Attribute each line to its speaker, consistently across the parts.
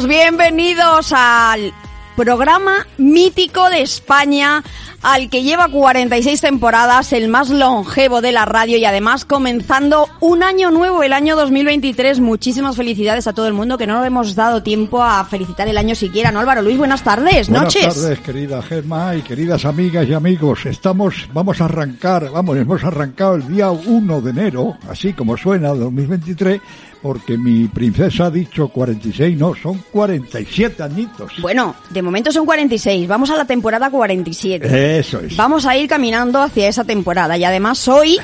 Speaker 1: Bienvenidos al programa mítico de España, al que lleva 46 temporadas, el más longevo de la radio y además comenzando un año nuevo, el año 2023. Muchísimas felicidades a todo el mundo que no hemos dado tiempo a felicitar el año siquiera, ¿no, Álvaro Luis? Buenas tardes,
Speaker 2: Buenas
Speaker 1: noches.
Speaker 2: tardes, querida Gemma y queridas amigas y amigos. Estamos, vamos a arrancar, vamos, hemos arrancado el día 1 de enero, así como suena, 2023, porque mi princesa ha dicho 46, no, son 47 añitos.
Speaker 1: Bueno, de momento son 46, vamos a la temporada 47.
Speaker 2: Eso es.
Speaker 1: Vamos a ir caminando hacia esa temporada y además hoy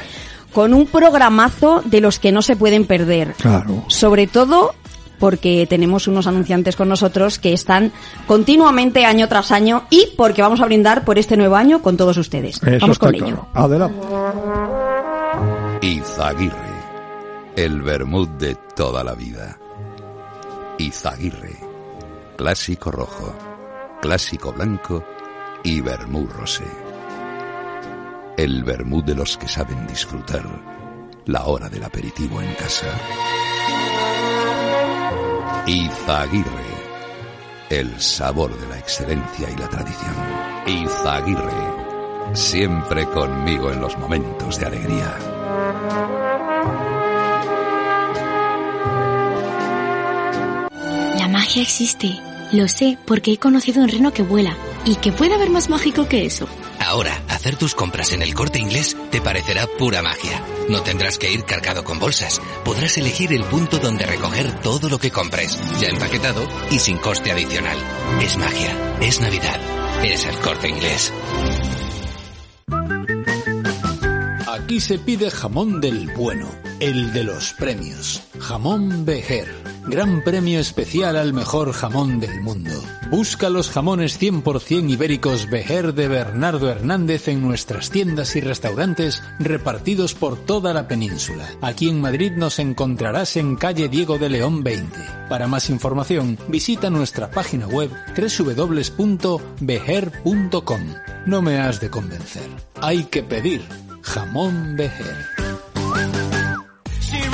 Speaker 1: con un programazo de los que no se pueden perder.
Speaker 2: Claro.
Speaker 1: Sobre todo porque tenemos unos anunciantes con nosotros que están continuamente año tras año y porque vamos a brindar por este nuevo año con todos ustedes.
Speaker 2: Eso
Speaker 1: vamos con ello.
Speaker 2: Adelante.
Speaker 3: Izaguirre, el vermut de toda la vida. Izaguirre, clásico rojo, clásico blanco y vermut rosé. El vermut de los que saben disfrutar la hora del aperitivo en casa. Izaguirre, el sabor de la excelencia y la tradición. Izaguirre, siempre conmigo en los momentos de alegría.
Speaker 4: La magia existe. Lo sé porque he conocido un reno que vuela. ¿Y que puede haber más mágico que eso?
Speaker 5: Ahora, hacer tus compras en el corte inglés te parecerá pura magia. No tendrás que ir cargado con bolsas. Podrás elegir el punto donde recoger todo lo que compres, ya empaquetado y sin coste adicional. Es magia, es Navidad, es el corte inglés.
Speaker 6: Aquí se pide jamón del bueno, el de los premios. Jamón Bejer. Gran premio especial al mejor jamón del mundo. Busca los jamones 100% ibéricos Bejer de Bernardo Hernández en nuestras tiendas y restaurantes repartidos por toda la península. Aquí en Madrid nos encontrarás en calle Diego de León 20. Para más información, visita nuestra página web www.bejer.com. No me has de convencer. Hay que pedir jamón Bejer.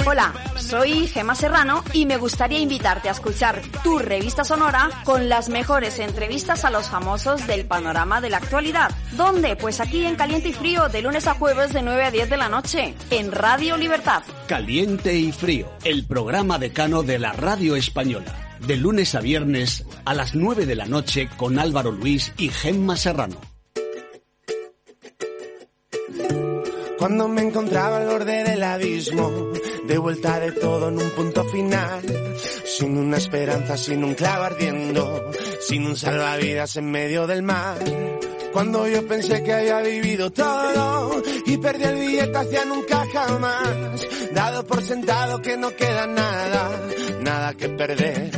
Speaker 1: Hola, soy Gema Serrano y me gustaría invitarte a escuchar tu revista sonora con las mejores entrevistas a los famosos del panorama de la actualidad. ¿Dónde? Pues aquí en Caliente y Frío, de lunes a jueves de 9 a 10 de la noche, en Radio Libertad.
Speaker 7: Caliente y Frío, el programa decano de la radio española. De lunes a viernes a las 9 de la noche con Álvaro Luis y Gemma Serrano.
Speaker 8: Cuando me encontraba al borde del abismo, de vuelta de todo en un punto final, sin una esperanza, sin un clavo ardiendo, sin un salvavidas en medio del mar. Cuando yo pensé que había vivido todo y perdí el billete hacia nunca jamás, dado por sentado que no queda nada, nada que perder.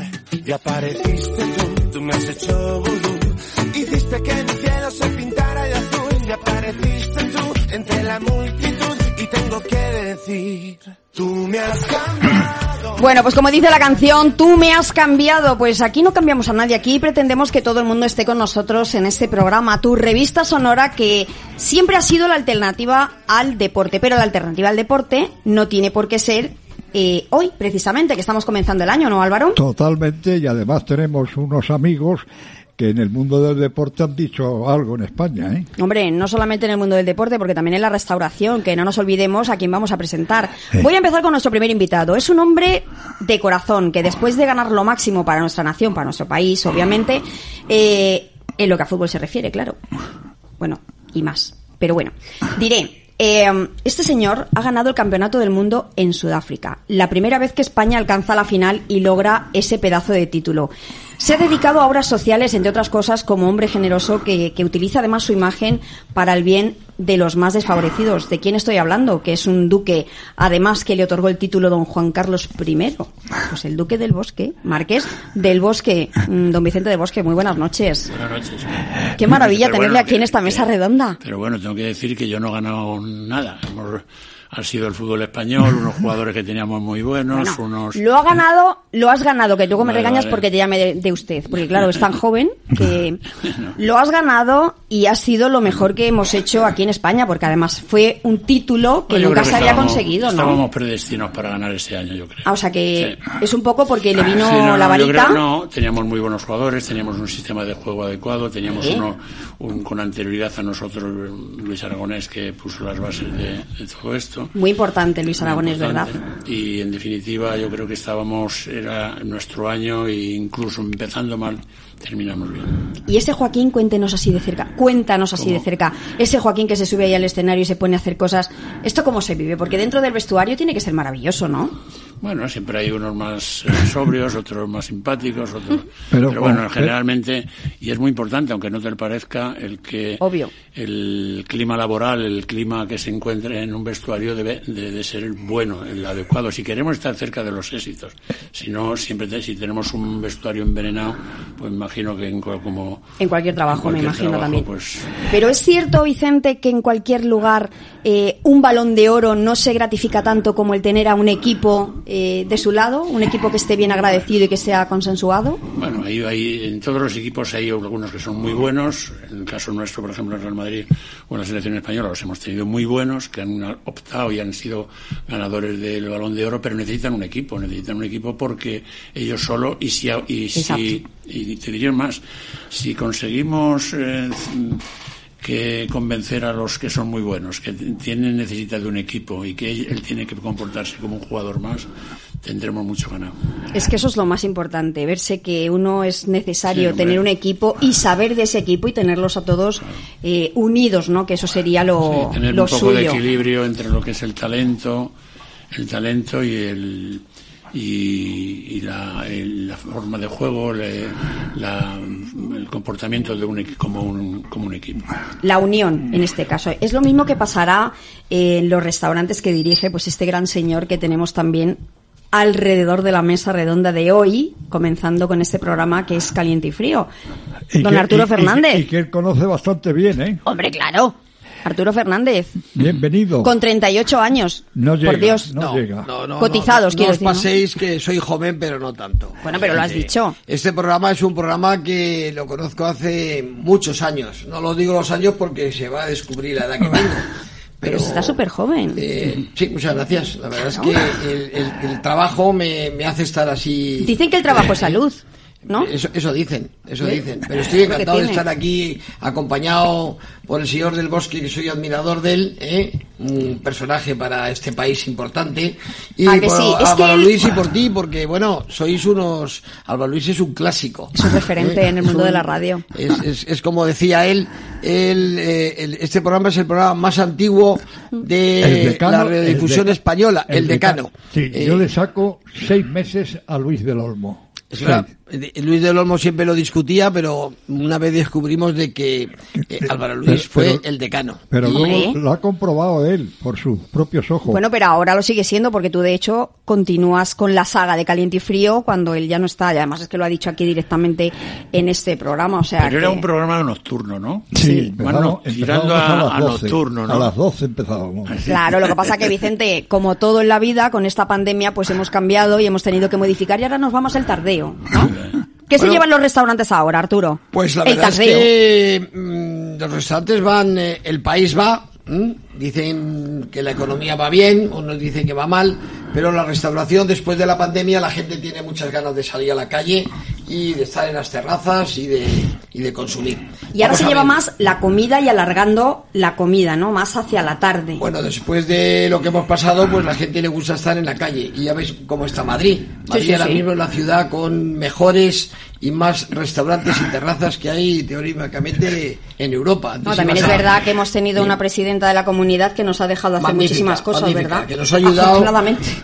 Speaker 8: Y apareciste tú, tú me has hecho vudú, hiciste que el cielo se pintara de azul. Y apareciste entre la multitud y tengo que decir, tú me has cambiado.
Speaker 1: Bueno, pues como dice la canción, tú me has cambiado. Pues aquí no cambiamos a nadie, aquí pretendemos que todo el mundo esté con nosotros en este programa, tu revista sonora que siempre ha sido la alternativa al deporte, pero la alternativa al deporte no tiene por qué ser eh, hoy, precisamente, que estamos comenzando el año, ¿no, Álvaro?
Speaker 2: Totalmente, y además tenemos unos amigos que en el mundo del deporte han dicho algo en España, ¿eh?
Speaker 1: Hombre, no solamente en el mundo del deporte, porque también en la restauración, que no nos olvidemos a quién vamos a presentar. Voy a empezar con nuestro primer invitado. Es un hombre de corazón que después de ganar lo máximo para nuestra nación, para nuestro país, obviamente, eh, en lo que a fútbol se refiere, claro. Bueno, y más. Pero bueno, diré, eh, este señor ha ganado el campeonato del mundo en Sudáfrica, la primera vez que España alcanza la final y logra ese pedazo de título. Se ha dedicado a obras sociales, entre otras cosas, como hombre generoso que, que utiliza además su imagen para el bien de los más desfavorecidos. ¿De quién estoy hablando? Que es un duque, además que le otorgó el título don Juan Carlos I. Pues el duque del Bosque, Marqués del Bosque, mm, don Vicente del Bosque. Muy buenas noches.
Speaker 9: Buenas noches.
Speaker 1: Qué maravilla
Speaker 9: Pero
Speaker 1: tenerle
Speaker 9: bueno,
Speaker 1: aquí en esta mesa redonda.
Speaker 9: Pero bueno, tengo que decir que yo no he ganado nada. Hemos, ha sido el fútbol español, unos jugadores que teníamos muy buenos, unos...
Speaker 1: Lo ha ganado, lo has ganado, que luego me
Speaker 9: Vale,
Speaker 1: regañas
Speaker 9: vale.
Speaker 1: porque te llame de, de usted, porque claro, es tan joven que lo has ganado y ha sido lo mejor que hemos hecho aquí en España, porque además fue un título que
Speaker 9: Yo
Speaker 1: nunca se había conseguido, ¿no?
Speaker 9: Estábamos predestinados para ganar este año, yo creo.
Speaker 1: Ah, o sea que
Speaker 9: Sí.
Speaker 1: es un poco porque le vino
Speaker 9: Sí, no,
Speaker 1: la
Speaker 9: no, yo
Speaker 1: varita.
Speaker 9: creo- no, teníamos muy buenos jugadores, teníamos un sistema de juego adecuado, teníamos
Speaker 1: ¿Eh?
Speaker 9: uno un- con anterioridad a nosotros, Luis Aragonés, que puso las bases de, de todo esto.
Speaker 1: Muy importante, Luis Aragonés, ¿verdad?
Speaker 9: Importante. Y en definitiva, yo creo que estábamos, era nuestro año, e incluso empezando mal, terminamos bien.
Speaker 1: Y ese Joaquín, cuéntenos así de cerca, cuéntanos así de cerca. Ese Joaquín que se sube ahí al escenario y se pone a hacer cosas. ¿Esto cómo se vive? Porque dentro del vestuario tiene que ser maravilloso, ¿no?
Speaker 9: Bueno, siempre hay unos más eh, sobrios, otros más simpáticos, otros...
Speaker 2: Pero
Speaker 9: Pero, bueno,
Speaker 2: con-
Speaker 9: generalmente, y es muy importante, aunque no te lo parezca, el que
Speaker 1: Obvio.
Speaker 9: el clima laboral, el clima que se encuentre en un vestuario debe de, de ser el bueno, el adecuado. Si queremos estar cerca de los éxitos, si no, siempre te- si tenemos un vestuario envenenado, pues imagino que en, cual- como
Speaker 1: En cualquier trabajo, me
Speaker 9: cualquier
Speaker 1: imagino
Speaker 9: trabajo,
Speaker 1: también.
Speaker 9: Pues,
Speaker 1: Pero es cierto, Vicente, que en cualquier lugar eh, un balón de oro no se gratifica tanto como el tener a un equipo eh, de su lado, un equipo que esté bien agradecido y que sea consensuado.
Speaker 9: Bueno, ahí, ahí, en todos los equipos hay algunos que son muy buenos. En el caso nuestro, por ejemplo, en Real Madrid o en la selección española, los hemos tenido muy buenos, que han optado y han sido ganadores del balón de oro, pero necesitan un equipo, necesitan un equipo porque ellos solo, y si, y si, y te diría más, si conseguimos eh, que convencer a los que son muy buenos, que tienen necesidad de un equipo y que él, él tiene que comportarse como un jugador más, tendremos mucho ganado.
Speaker 1: Es que eso es lo más importante, verse que uno es necesario
Speaker 9: Sí,
Speaker 1: tener un equipo y saber de ese equipo y tenerlos a todos eh, unidos, ¿no? Que eso sería lo,
Speaker 9: Sí, tener
Speaker 1: lo
Speaker 9: un poco de equilibrio entre lo que es el talento, el talento y el y, y la, el- la forma de juego, le- la- el comportamiento de un como un como un equipo.
Speaker 1: La unión, en este caso. Es lo mismo que pasará en los restaurantes que dirige pues este gran señor que tenemos también alrededor de la mesa redonda de hoy, comenzando con este programa que es Caliente y Frío.
Speaker 2: Y
Speaker 1: Don
Speaker 2: que-
Speaker 1: Arturo
Speaker 2: y- y-
Speaker 1: Fernández.
Speaker 2: Y, que él conoce bastante bien, ¿eh?
Speaker 1: Hombre, claro. Arturo Fernández,
Speaker 2: Bienvenido.
Speaker 1: con 38 años.
Speaker 2: No llega,
Speaker 1: Por Dios.
Speaker 2: no, llega.
Speaker 10: No, no,
Speaker 1: Cotizados,
Speaker 10: no,
Speaker 1: quiero
Speaker 10: no os
Speaker 1: decir, ¿no?
Speaker 10: paséis que soy joven, pero no tanto.
Speaker 1: Bueno, pero lo has
Speaker 10: Eh,
Speaker 1: dicho.
Speaker 10: Este programa es un programa que lo conozco hace muchos años. No lo digo los años porque se va a descubrir la edad que tengo.
Speaker 1: Pero está súper joven.
Speaker 10: Eh, sí, muchas gracias. La verdad es que el, el- el trabajo me, me hace estar así.
Speaker 1: Dicen que el trabajo es salud, ¿no?
Speaker 10: Eso, eso dicen, eso
Speaker 1: ¿Eh?
Speaker 10: dicen. Pero estoy encantado de estar aquí acompañado por el señor del bosque, que soy admirador de él, ¿eh? un personaje para este país importante. Y
Speaker 1: ¿A que
Speaker 10: por
Speaker 1: sí? Es
Speaker 10: Álvaro
Speaker 1: que
Speaker 10: Luis y por ti, porque bueno, sois unos. Álvaro Luis es un clásico.
Speaker 1: Es un referente en el mundo de la radio.
Speaker 10: Es, es- es como decía él, él, eh, el- este programa es el programa más antiguo de
Speaker 2: El decano,
Speaker 10: la radiodifusión
Speaker 2: de-
Speaker 10: española, el, decano.
Speaker 2: Sí,
Speaker 10: Eh,
Speaker 2: yo le saco seis meses a Luis del Olmo.
Speaker 10: Es eh, Luis del Olmo siempre lo discutía, pero una vez descubrimos de que eh, Álvaro Luis
Speaker 2: Pero-
Speaker 10: fue
Speaker 2: pero-
Speaker 10: el decano.
Speaker 2: Pero luego lo ha comprobado él por sus propios ojos.
Speaker 1: Bueno, pero ahora lo sigue siendo porque tú de hecho continúas con la saga de Caliente y Frío cuando él ya no está. Y además es que lo ha dicho aquí directamente en este programa. O sea,
Speaker 9: Pero era un programa nocturno, ¿no?
Speaker 2: sí,
Speaker 9: Bueno, tirando a,
Speaker 2: las
Speaker 9: a
Speaker 2: 12.
Speaker 9: nocturno, ¿no?
Speaker 2: A las 12 empezábamos.
Speaker 1: Claro, lo que pasa que Vicente, como todo en la vida, con esta pandemia, pues hemos cambiado y hemos tenido que modificar y ahora nos vamos al tardeo, ¿no? ¿Qué se llevan los restaurantes ahora, Arturo?
Speaker 10: Pues la
Speaker 1: el
Speaker 10: verdad es que mm, los restaurantes van, eh, el país va, ¿m? Dicen que la economía va bien, unos dicen que va mal, pero la restauración después de la pandemia la gente tiene muchas ganas de salir a la calle y de estar en las terrazas y de, y de consumir.
Speaker 1: Y ahora
Speaker 10: Vamos
Speaker 1: se lleva más la comida y alargando la comida, ¿no? Más hacia la tarde.
Speaker 10: Bueno, después de lo que hemos pasado, pues la gente le gusta estar en la calle. Y ya veis cómo está Madrid. Madrid
Speaker 1: sí,
Speaker 10: ahora
Speaker 1: sí.
Speaker 10: mismo es la ciudad con mejores y más restaurantes y terrazas que hay teóricamente en Europa. Antes
Speaker 1: No, también es
Speaker 10: a-
Speaker 1: verdad que hemos tenido una presidenta de la comunidad que nos ha dejado hacer
Speaker 10: Magnífica,
Speaker 1: muchísimas cosas,
Speaker 10: magnífica,
Speaker 1: ¿verdad?
Speaker 10: Que nos ha ayudado.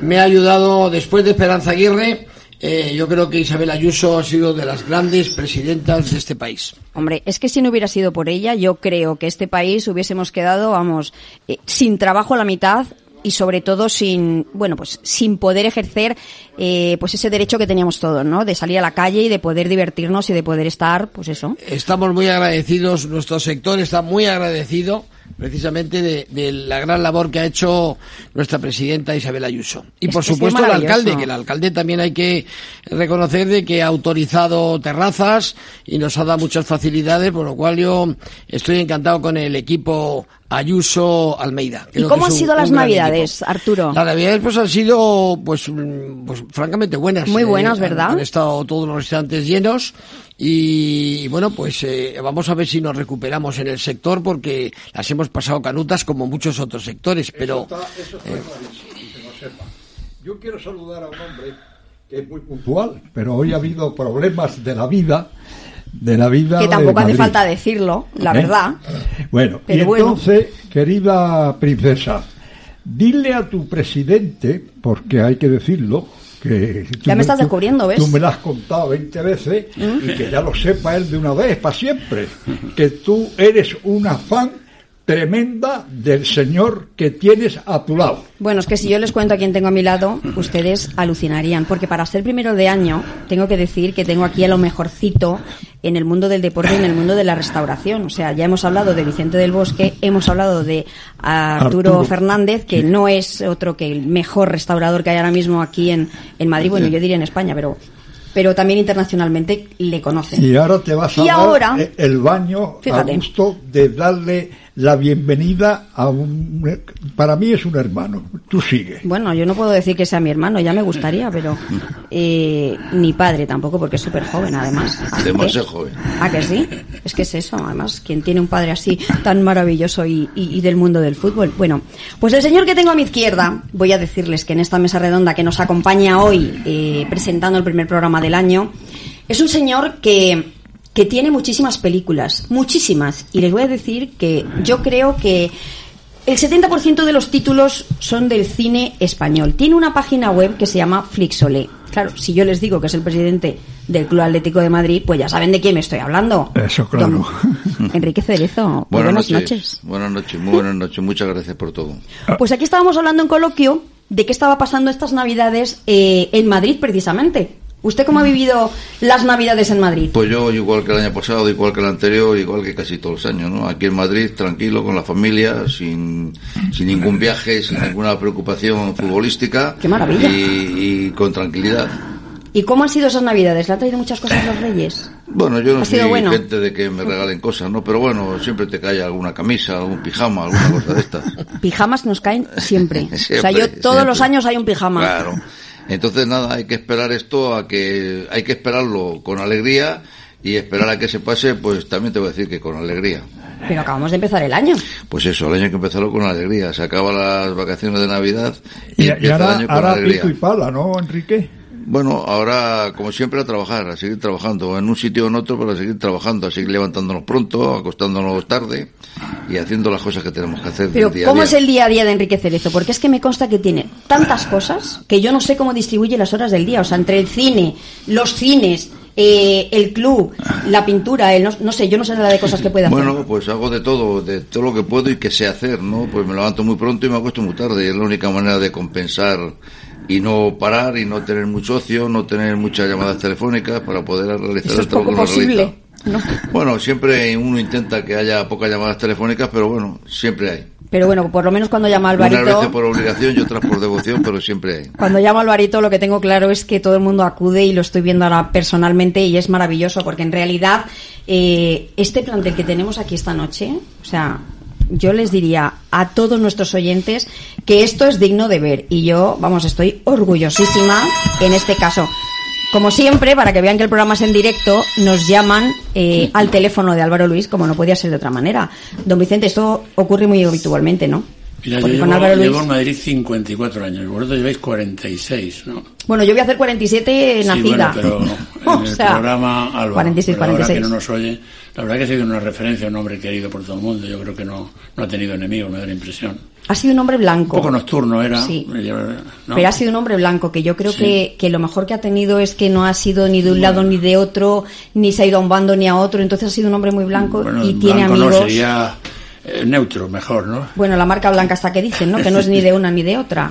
Speaker 10: Me ha ayudado después de Esperanza Aguirre. eh, yo creo que Isabel Ayuso ha sido de las grandes presidentas de este país.
Speaker 1: Hombre, es que si no hubiera sido por ella, yo creo que este país hubiésemos quedado, vamos, eh, sin trabajo a la mitad y sobre todo sin, bueno, pues sin poder ejercer, eh, pues ese derecho que teníamos todos, ¿no? De salir a la calle y de poder divertirnos y de poder estar, pues eso.
Speaker 10: Estamos muy agradecidos, nuestro sector está muy agradecido precisamente de, de la gran labor que ha hecho nuestra presidenta Isabel Ayuso. Y
Speaker 1: Es
Speaker 10: por
Speaker 1: que
Speaker 10: supuesto el alcalde, que el alcalde también hay que reconocer de que ha autorizado terrazas y nos ha dado muchas facilidades, por lo cual yo estoy encantado con el equipo Ayuso Almeida.
Speaker 1: ¿Y cómo han
Speaker 10: un-
Speaker 1: sido las
Speaker 10: un
Speaker 1: navidades. Arturo?
Speaker 10: Las navidades pues han sido pues, mm, pues francamente buenas.
Speaker 1: Muy buenas,
Speaker 10: han-
Speaker 1: ¿verdad?
Speaker 10: Han, estado todos los restaurantes llenos y, bueno pues eh, vamos a ver si nos recuperamos en el sector porque las hemos pasado canutas como muchos otros sectores, pero
Speaker 2: Eso está clarísimo, que lo sepa. Yo quiero saludar a un hombre que es muy puntual, pero hoy ha habido problemas de la vida, de la vida
Speaker 1: Que
Speaker 2: de
Speaker 1: tampoco hace falta decirlo, la
Speaker 2: ¿Eh?
Speaker 1: verdad.
Speaker 2: Bueno,
Speaker 1: Pero
Speaker 2: y
Speaker 1: bueno.
Speaker 2: entonces, querida princesa, dile a tu presidente, porque hay que decirlo, que tú
Speaker 1: Ya me estás
Speaker 2: tú-
Speaker 1: descubriendo, ¿ves?
Speaker 2: Tú me lo has contado 20 veces
Speaker 1: ¿Mm?
Speaker 2: y que ya lo sepa él de una vez, para siempre, que tú eres una fan tremenda del señor que tienes a tu lado.
Speaker 1: Bueno, es que si yo les cuento a quién tengo a mi lado, ustedes alucinarían, porque para ser primero de año, tengo que decir que tengo aquí a lo mejorcito en el mundo del deporte y en el mundo de la restauración. O sea, ya hemos hablado de Vicente del Bosque, hemos hablado de Arturo,
Speaker 2: Arturo.
Speaker 1: Fernández, que no es otro que el mejor restaurador que hay ahora mismo aquí en, en Madrid, bueno, yo diría en España, pero pero también internacionalmente le conocen.
Speaker 2: Y ahora te vas a
Speaker 1: Y
Speaker 2: dar
Speaker 1: ahora-
Speaker 2: el baño
Speaker 1: Fíjate.
Speaker 2: a gusto de darle la bienvenida a un... Para mí es un hermano. Tú sigue.
Speaker 1: Bueno, yo no puedo decir que sea mi hermano, ya me gustaría, pero eh, ni padre tampoco, porque es súper joven además.
Speaker 11: Demasiado joven.
Speaker 1: ¿Ah, que sí? Es que es eso, además, quien tiene un padre así tan maravilloso y, y- y del mundo del fútbol. Bueno, pues el señor que tengo a mi izquierda, voy a decirles que en esta mesa redonda que nos acompaña hoy eh, presentando el primer programa del año, es un señor que, que tiene muchísimas películas, muchísimas, y les voy a decir que yo creo que el 70% de los títulos son del cine español. Tiene una página web que se llama Flixolé. Claro, si yo les digo que es el presidente del Club Atlético de Madrid, pues ya saben de quién me estoy hablando.
Speaker 2: Eso, claro.
Speaker 1: Don Enrique Cerezo. Muy buenas, noches.
Speaker 11: Buenas noches, muy buenas noches. Muchas gracias por todo.
Speaker 1: Pues aquí estábamos hablando en coloquio de qué estaba pasando estas Navidades eh, en Madrid, precisamente. ¿Usted cómo ha vivido las Navidades en Madrid?
Speaker 11: Pues yo, igual que el año pasado, igual que el anterior, igual que casi todos los años, ¿no? Aquí en Madrid, tranquilo, con la familia, sin, sin ningún viaje, sin ninguna preocupación futbolística.
Speaker 1: ¡Qué maravilla!
Speaker 11: Y, y con tranquilidad.
Speaker 1: ¿Y cómo han sido esas Navidades? ¿Le han traído muchas cosas los Reyes?
Speaker 11: Bueno, yo no
Speaker 1: ¿Ha
Speaker 11: soy
Speaker 1: sido bueno?
Speaker 11: gente de que me regalen cosas, ¿no? Pero bueno, siempre te cae alguna camisa, algún pijama, alguna cosa de estas.
Speaker 1: Pijamas nos caen siempre. o sea, yo todos
Speaker 11: siempre.
Speaker 1: los años hay un pijama.
Speaker 11: Claro. Entonces, nada, hay que esperar esto a que, hay que esperarlo con alegría y esperar a que se pase, pues también te voy a decir que con alegría.
Speaker 1: Pero acabamos de empezar el año.
Speaker 11: Pues eso, el año hay que empezarlo con alegría. Se acaban las vacaciones de Navidad y,
Speaker 2: Y, y
Speaker 11: empieza el
Speaker 2: ahora,
Speaker 11: año con
Speaker 2: ahora
Speaker 11: alegría.
Speaker 2: pico y pala, ¿no, Enrique?
Speaker 11: Bueno, ahora, como siempre, a trabajar, a seguir trabajando, en un sitio o en otro, pero a seguir trabajando, a seguir levantándonos pronto, acostándonos tarde y haciendo las cosas que tenemos que hacer.
Speaker 1: Pero
Speaker 11: día a
Speaker 1: ¿cómo
Speaker 11: día.
Speaker 1: es el día a día de Enrique Cerezo? Porque es que me consta que tiene tantas cosas que yo no sé cómo distribuye las horas del día. O sea, entre el cine, los cines, eh, el club, la pintura, el no, no sé, yo no sé nada de cosas que puede hacer.
Speaker 11: Bueno, pues hago de todo, de todo lo que puedo y que sé hacer, ¿no? Pues me levanto muy pronto y me acuesto muy tarde. Es la única manera de compensar y no parar y no tener mucho ocio, no tener muchas llamadas telefónicas para poder realizar
Speaker 1: Eso
Speaker 11: el
Speaker 1: es
Speaker 11: trabajo
Speaker 1: poco
Speaker 11: uno realiza.
Speaker 1: posible. ¿no?
Speaker 11: Bueno, siempre uno intenta que haya pocas llamadas telefónicas, pero bueno, siempre hay.
Speaker 1: Pero bueno, por lo menos cuando llama
Speaker 11: Unas veces
Speaker 1: Alvarito,
Speaker 11: por obligación y otras por devoción, pero siempre hay.
Speaker 1: cuando llama Alvarito lo que tengo claro es que todo el mundo acude y lo estoy viendo ahora personalmente y es maravilloso porque en realidad eh, este plantel que tenemos aquí esta noche, o sea, yo les diría a todos nuestros oyentes que esto es digno de ver y yo, vamos, estoy orgullosísima en este caso. como siempre, para que vean que el programa es en directo, nos llaman eh, al teléfono de Álvaro Luis, como no podía ser de otra manera. Don Vicente, esto ocurre muy habitualmente, ¿no?
Speaker 9: Mira, yo llevo, llevo en Madrid 54 años, vosotros lleváis 46, ¿no?
Speaker 1: Bueno, yo voy a hacer 47
Speaker 9: Sí,
Speaker 1: nacida.
Speaker 9: bueno, pero en el
Speaker 1: sea,
Speaker 9: programa Álvaro,
Speaker 1: 46,
Speaker 9: pero ahora
Speaker 1: 46.
Speaker 9: que no nos oye, la verdad que ha sido una referencia, un hombre querido por todo el mundo, yo creo que no, no ha tenido enemigos, me da la impresión.
Speaker 1: Ha sido un hombre blanco.
Speaker 9: Un poco nocturno era.
Speaker 1: Sí. Pero ha sido un hombre blanco, que yo creo
Speaker 9: Sí.
Speaker 1: que, que lo mejor que ha tenido es que no ha sido ni de un lado ni de otro, ni se ha ido a un bando ni a otro, entonces ha sido un hombre muy blanco
Speaker 9: Bueno,
Speaker 1: y tiene amigos.
Speaker 9: no, sería eh, neutro, mejor, ¿no?
Speaker 1: Bueno, la marca blanca hasta que dicen, ¿no? Que no es ni de una ni de otra.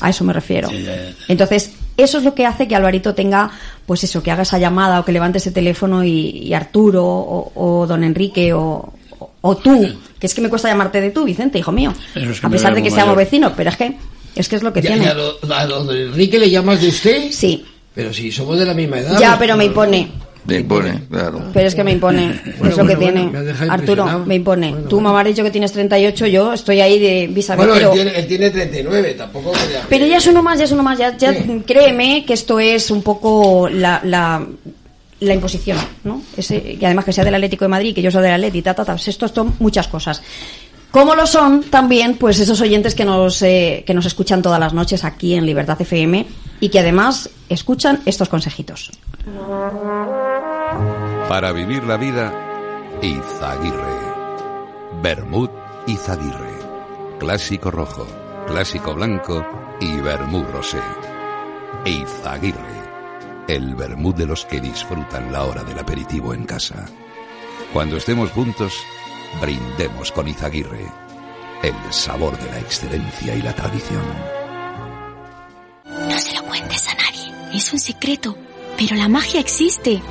Speaker 1: A eso me refiero.
Speaker 9: Sí, ya, ya.
Speaker 1: Entonces, eso es lo que hace que Alvarito tenga, pues eso, que haga esa llamada o que levante ese teléfono y, y Arturo o, o don Enrique o, o- o tú, que es que me cuesta llamarte de tú, Vicente, hijo mío.
Speaker 10: Es que
Speaker 1: A pesar de que seamos vecinos, pero es que es que es lo que
Speaker 10: Ya-
Speaker 1: tiene.
Speaker 10: ya a lo- a don Enrique le llamas de usted?
Speaker 1: Sí.
Speaker 10: Pero si somos de la misma edad.
Speaker 1: Ya,
Speaker 10: pues,
Speaker 1: pero me impone.
Speaker 11: Me impone, claro.
Speaker 1: Pero es que me impone.
Speaker 10: Bueno,
Speaker 1: es lo que
Speaker 10: bueno,
Speaker 1: tiene.
Speaker 10: me
Speaker 1: Arturo, me impone. Tú, mamá, has dicho que tienes 38, yo estoy ahí de vis
Speaker 10: Bueno, él
Speaker 1: pero,
Speaker 10: tiene, él tiene 39, tampoco. quería-
Speaker 1: pero ya es uno más, ya es uno más. Ya, ya créeme que esto es un poco la, la, la imposición, ¿no? Ese, que además que sea del Atlético de Madrid, que yo soy del Atleti, ta, ta, ta, esto son muchas cosas. Como lo son también, pues esos oyentes que nos, eh, que nos escuchan todas las noches aquí en Libertad FM y que además escuchan estos consejitos.
Speaker 3: Para vivir la vida, Izaguirre. Bermud Izaguirre. Clásico rojo, clásico blanco y vermut rosé. Izaguirre. El vermut de los que disfrutan la hora del aperitivo en casa. Cuando estemos juntos, brindemos con Izaguirre. El sabor de la excelencia y la tradición.
Speaker 4: No se lo cuentes a nadie. Es un secreto. Pero la magia existe.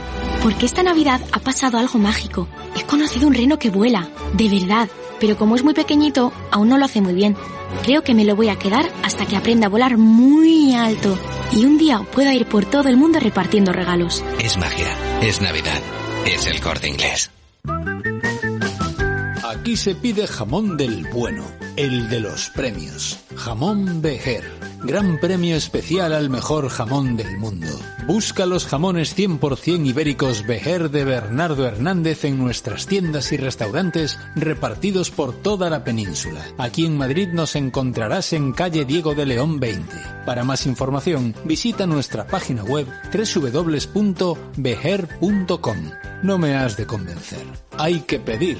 Speaker 4: Porque esta Navidad ha pasado algo mágico. He conocido un reno que vuela. De verdad. Pero como es muy pequeñito, aún no lo hace muy bien. Creo que me lo voy a quedar hasta que aprenda a volar muy alto. Y un día pueda ir por todo el mundo repartiendo regalos.
Speaker 5: Es magia, es Navidad, es el corte inglés.
Speaker 6: Aquí se pide jamón del bueno, el de los premios. Jamón Bejer. Gran premio especial al mejor jamón del mundo. Busca los jamones 100% ibéricos Bejer de Bernardo Hernández en nuestras tiendas y restaurantes repartidos por toda la península. Aquí en Madrid nos encontrarás en calle Diego de León 20. Para más información, visita nuestra página web www.bejer.com. No me has de convencer. Hay que pedir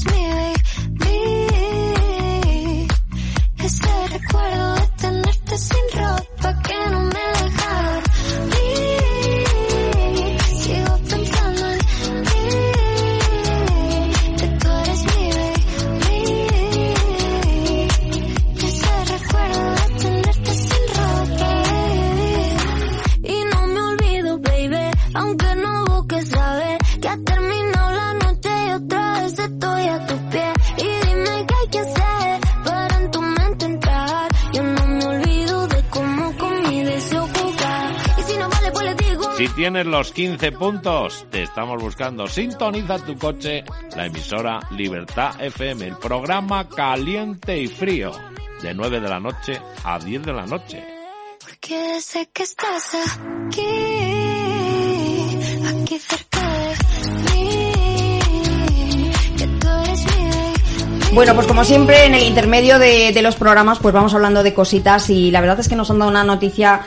Speaker 12: que tú eres mi baby.
Speaker 13: Los 15 puntos, te estamos buscando. Sintoniza tu coche, la emisora Libertad FM, el programa caliente y frío, de 9 de la noche a 10 de la noche.
Speaker 12: Porque sé que estás aquí, aquí cerca de mí. Que tú eres mi baby.
Speaker 1: Bueno, pues como siempre en el intermedio de, de los programas pues vamos hablando de cositas y la verdad es que nos han dado una noticia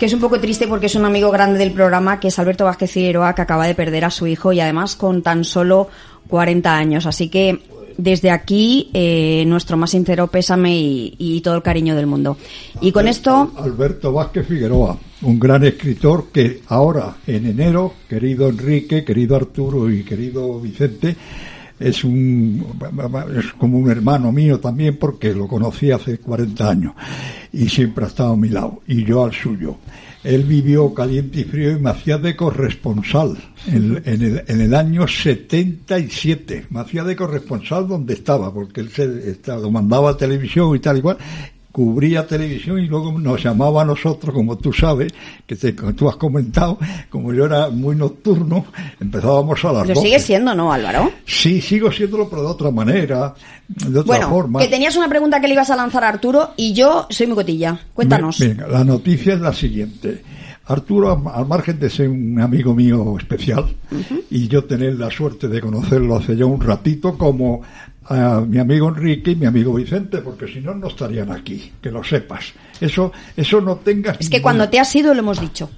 Speaker 1: que es un poco triste porque es un amigo grande del programa que es Alberto Vázquez Figueroa que acaba de perder a su hijo y además con tan solo 40 años. Así que desde aquí eh, nuestro más sincero pésame y, y todo el cariño del mundo. Y con esto...
Speaker 2: Alberto Vázquez Figueroa, un gran escritor que ahora, en enero, querido Enrique, querido Arturo y querido Vicente, es un es como un hermano mío también porque lo conocí hace 40 años y siempre ha estado a mi lado y yo al suyo. Él vivió caliente y frío y me hacía de corresponsal en, el, en el año 77. Me hacía de corresponsal donde estaba, porque él se estaba, lo mandaba a televisión y tal igual cubría televisión y luego nos llamaba a nosotros, como tú sabes, que, te, tú has comentado, como yo era muy nocturno, empezábamos a las
Speaker 1: Pero
Speaker 2: 12.
Speaker 1: sigue siendo, ¿no, Álvaro?
Speaker 2: Sí, sigo siéndolo, pero de otra manera, de otra
Speaker 1: Bueno,
Speaker 2: forma.
Speaker 1: que tenías una pregunta que le ibas a lanzar a Arturo y yo soy muy cotilla. Cuéntanos.
Speaker 2: Venga, la noticia es la siguiente. Arturo, al margen de ser un amigo mío especial, y yo tener la suerte de conocerlo hace ya un ratito, como a mi amigo Enrique y mi amigo Vicente, porque si no, no estarían aquí, que lo sepas. Eso, eso no tengas.
Speaker 1: Es que cuando te has ido lo hemos dicho.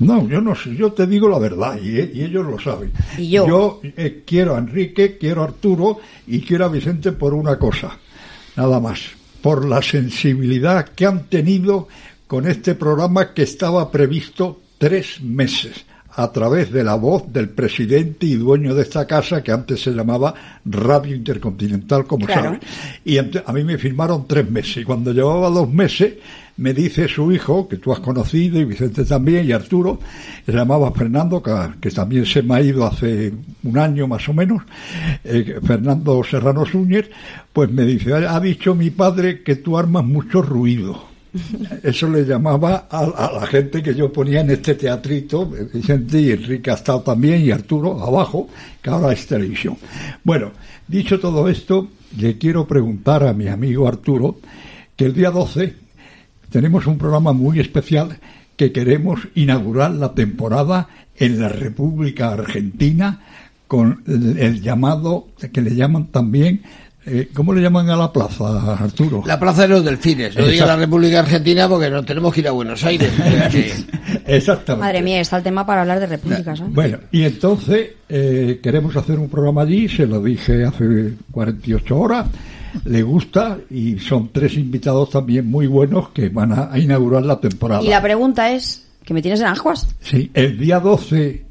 Speaker 2: No, yo no sé, yo te digo la verdad y, y ellos lo saben.
Speaker 1: Y yo.
Speaker 2: eh, quiero a Enrique, quiero a Arturo y quiero a Vicente por una cosa, nada más, por la sensibilidad que han tenido con este programa que estaba previsto tres meses a través de la voz del presidente y dueño de esta casa que antes se llamaba Radio Intercontinental, como
Speaker 14: Claro.
Speaker 2: saben. Y a mí me firmaron tres meses y cuando llevaba dos meses me dice su hijo, que tú has conocido, y Vicente también, y Arturo, que se llamaba Fernando, que, que también se me ha ido hace un año más o menos, eh, Fernando Serrano Súñez, pues me dice, ha dicho mi padre que tú armas mucho ruido. Eso le llamaba a, a la gente que yo ponía en este teatrito, Vicente y Enrique ha estado también, y Arturo abajo, que ahora es televisión. Bueno, dicho todo esto, le quiero preguntar a mi amigo Arturo que el día 12 tenemos un programa muy especial que queremos inaugurar la temporada en la República Argentina con el, el llamado, que le llaman también, eh, ¿cómo le llaman a la plaza, Arturo?
Speaker 10: La Plaza de los Delfines, no diga la. República Argentina porque nos tenemos que ir a Buenos Aires.
Speaker 2: Exactamente.
Speaker 1: Madre mía, está el tema para hablar de repúblicas. ¿eh?
Speaker 2: Bueno, y entonces eh, queremos hacer un programa allí, se lo dije hace 48 horas, le gusta y son tres invitados también muy buenos que van a, a inaugurar la temporada.
Speaker 1: Y la pregunta es, ¿que me tienes en aguas?
Speaker 2: Sí, el día 12,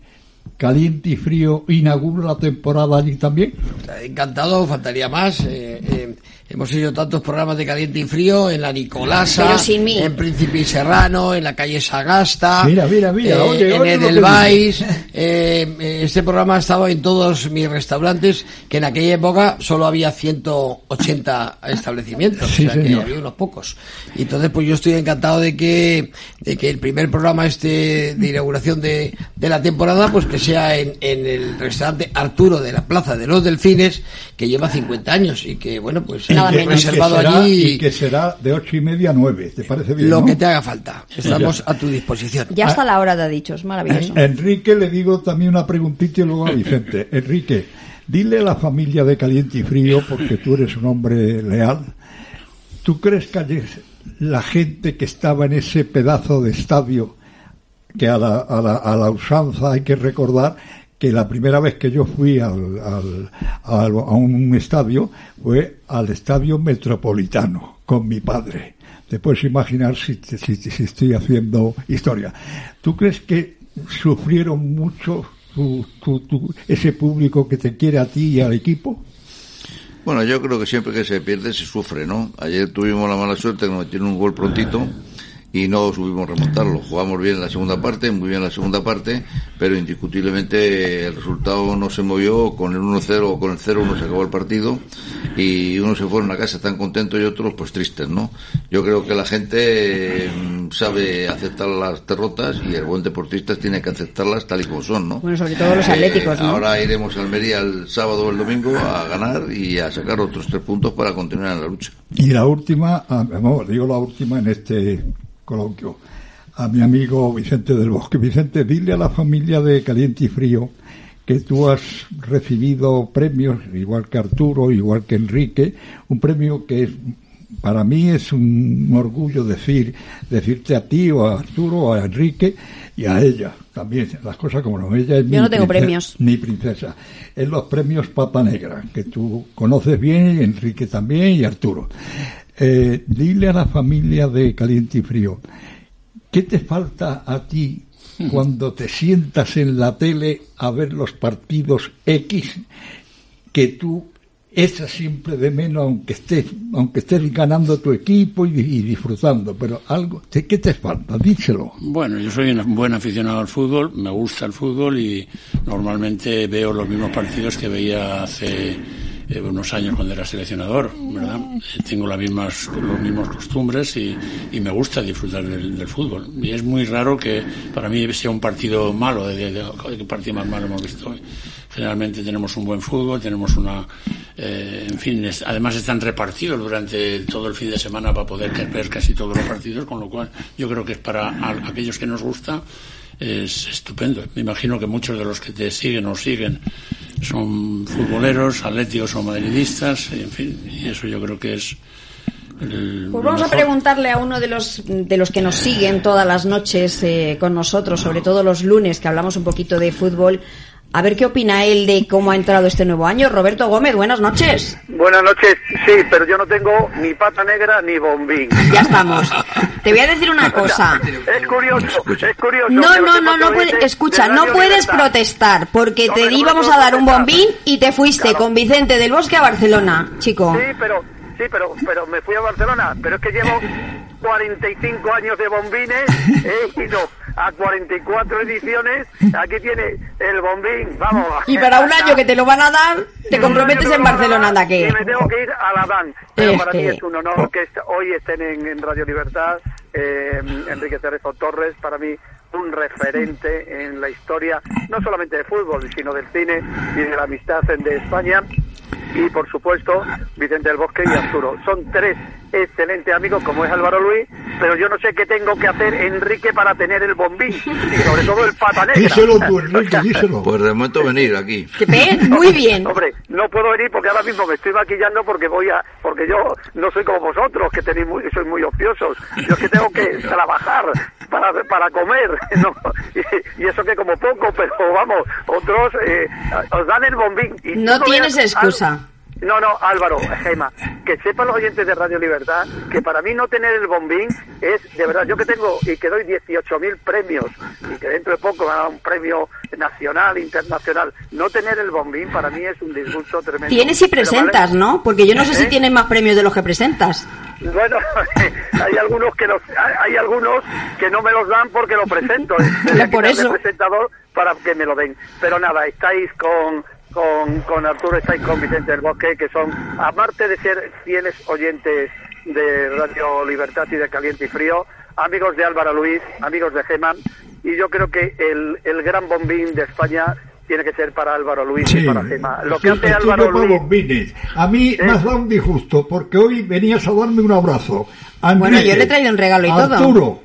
Speaker 2: caliente y frío, inaugura la temporada allí también.
Speaker 10: Encantado, faltaría más. eh, eh, hemos hecho tantos programas de caliente y frío en la Nicolasa,
Speaker 1: Pero sin mí.
Speaker 10: en Príncipe y Serrano, en la calle Sagasta,
Speaker 2: Mira, mira, mira,
Speaker 10: eh,
Speaker 2: oye,
Speaker 10: en
Speaker 2: oye dice.
Speaker 10: eh, eh, este programa ha estado en todos mis restaurantes, que en aquella época solo había 180 establecimientos,
Speaker 2: Sí,
Speaker 10: o sea que había unos pocos. Y entonces, pues yo estoy encantado de que, de que el primer programa este de inauguración de, de la temporada, pues que sea en, en el restaurante Arturo de la Plaza de los Delfines, que lleva 50 años y que, bueno, pues
Speaker 2: Y
Speaker 10: hemos
Speaker 2: que- y que
Speaker 10: reservado
Speaker 2: será-
Speaker 10: allí
Speaker 2: Y que será de ocho y media a nueve, ¿te parece bien?
Speaker 10: lo
Speaker 2: no?
Speaker 10: que te haga falta. Estamos a tu disposición.
Speaker 1: Ya está la hora de dichos, maravilloso.
Speaker 2: Eh, Enrique le digo también una preguntita y luego a Vicente. Enrique, dile a la familia de Caliente y Frío, porque tú eres un hombre leal, ¿tú crees que ayer la gente que estaba en ese pedazo de estadio, que a la, a la, a la usanza hay que recordar que la primera vez que yo fui al, al- a un estadio fue al estadio metropolitano con mi padre. Te puedes imaginar si, si, si estoy haciendo historia. ¿Tú crees que sufrieron mucho tu- tu- ese público que te quiere a ti y al equipo?
Speaker 11: Bueno, yo creo que siempre que se pierde se sufre, ¿no? Ayer tuvimos la mala suerte que nos metieron un gol prontito y no supimos remontarlo. Jugamos bien en la segunda parte, muy bien en la segunda parte, pero indiscutiblemente el resultado no se movió. Con el 1-0 o con el 0-1 se acabó el partido y unos se fueron a casa tan contentos y otros pues tristes, ¿no? Yo creo que la gente mm, sabe aceptar las derrotas y el buen deportista tiene que aceptarlas tal y como son, ¿no?
Speaker 1: Bueno, sobre todo los
Speaker 11: Eh,
Speaker 1: atléticos, ¿no?
Speaker 11: Ahora iremos a Almería el sábado o el domingo a ganar y a sacar otros tres puntos para continuar en la lucha.
Speaker 2: Y la última, ah, vamos, digo la última en este coloquio, a mi amigo Vicente del Bosque. Vicente, dile a la familia de Caliente y Frío que tú has recibido premios, igual que Arturo, igual que Enrique, un premio que es, para mí es un orgullo decir, decirte a ti o a Arturo o a Enrique y a ella también, las cosas como no, ella es mi
Speaker 1: Yo no tengo
Speaker 2: princesa-
Speaker 1: premios.
Speaker 2: mi princesa. Es los premios Papa Negra, que tú conoces bien, Enrique también y Arturo. Eh, dile a la familia de Caliente y Frío, ¿qué te falta a ti cuando te sientas en la tele a ver los partidos X que tú echas siempre de menos aunque estés, aunque estés ganando tu equipo y, y disfrutando, pero algo, ¿qué ¿qué te falta? Díselo.
Speaker 9: Bueno, yo soy un buen aficionado al fútbol, me gusta el fútbol y normalmente veo los mismos partidos que veía hace eh, unos años cuando era seleccionador, ¿verdad? Eh, Tengo las mismas, los mismos costumbres y, y me gusta disfrutar del, del fútbol. Y es muy raro que para mí sea un partido malo, de, de, de- de qué partido más malo hemos visto hoy. Generalmente tenemos un buen fútbol, tenemos una, eh, en fin, es- además están repartidos durante todo el fin de semana para poder ver casi todos los partidos, con lo cual yo creo que es para a- aquellos que nos gusta es estupendo. Me imagino que muchos de los que te siguen o siguen son futboleros, atléticos o madridistas, en fin, y eso yo creo que es el
Speaker 1: Pues vamos a preguntarle a uno de los de los que nos siguen todas las noches eh, con nosotros, sobre todo los lunes que hablamos un poquito de fútbol, a ver qué opina él de cómo ha entrado este nuevo año. Roberto Gómez, buenas noches.
Speaker 14: Buenas noches, sí, pero yo no tengo ni pata negra ni bombín.
Speaker 1: Ya estamos. Te voy a decir una cosa.
Speaker 14: Es curioso, es curioso.
Speaker 1: No, no, no, no puedes, escucha, no puedes
Speaker 14: Libertad-
Speaker 1: protestar porque
Speaker 14: No,
Speaker 1: te íbamos a dar un bombín y te fuiste con Vicente del Bosque a Barcelona, chico.
Speaker 14: Sí, pero, sí, pero, pero me fui a Barcelona, pero es que llevo 45 años de bombines, he ido a 44 ediciones, aquí tiene el bombín, vamos.
Speaker 1: Y para un año que te lo van a dar, te comprometes en Barcelona, anda
Speaker 14: Y
Speaker 1: que.
Speaker 14: me tengo que ir a la DAN. Pero
Speaker 1: Es
Speaker 14: para mí es un honor que hoy estén en, en Radio Libertad. eh, Enrique Cerezo Torres, para mí un referente en la historia, no solamente de fútbol, sino del cine y de la amistad de España. Y por supuesto, Vicente del Bosque y Arturo. Son tres excelentes amigos, como es Álvaro Luis, pero yo no sé qué tengo que hacer, Enrique, para tener el bombín. Y sobre todo el pata negra.
Speaker 2: Díselo tú, Enrique, díselo.
Speaker 11: Pues de momento venir aquí.
Speaker 1: Muy bien.
Speaker 14: Hombre, no puedo venir porque ahora mismo me estoy maquillando porque voy a, porque yo no soy como vosotros que tenéis muy, sois muy ociosos. Yo es que tengo que trabajar para, para comer, ¿no? Y, y eso que como poco, pero vamos, otros eh, os dan el bombín. Y
Speaker 1: No tienes
Speaker 14: veas-
Speaker 1: excusa.
Speaker 14: No, no, Álvaro, Gema, que sepan los oyentes de Radio Libertad que para mí no tener el bombín es, de verdad, yo que tengo y que doy 18.000 premios y que dentro de poco me un premio nacional, internacional, no tener el bombín para mí es un disgusto tremendo.
Speaker 1: Tienes y presentas,
Speaker 14: vale-
Speaker 1: ¿no? Porque yo no sé si
Speaker 14: ¿Eh?
Speaker 1: tienes más premios de los que presentas.
Speaker 14: Bueno, hay algunos que los, hay algunos que no me los dan porque lo presento.
Speaker 1: Por eso.
Speaker 14: presentador para que me lo den. Pero nada, estáis con, con, con Arturo, estáis con Vicente del Bosque, que son, aparte de ser fieles oyentes de Radio Libertad y de Caliente y Frío, amigos de Álvaro Luis, amigos de Gema, y yo creo que el, el gran bombín de España tiene que ser para Álvaro Luis y
Speaker 2: Sí,
Speaker 14: para Gema. Lo que
Speaker 2: sí,
Speaker 14: hace
Speaker 2: estoy
Speaker 14: Álvaro Luis...
Speaker 2: bombines. A mí me has dado un disgusto porque hoy venías a darme un abrazo.
Speaker 1: Bueno, yo le he traído un regalo y
Speaker 2: a
Speaker 1: todo.
Speaker 2: Arturo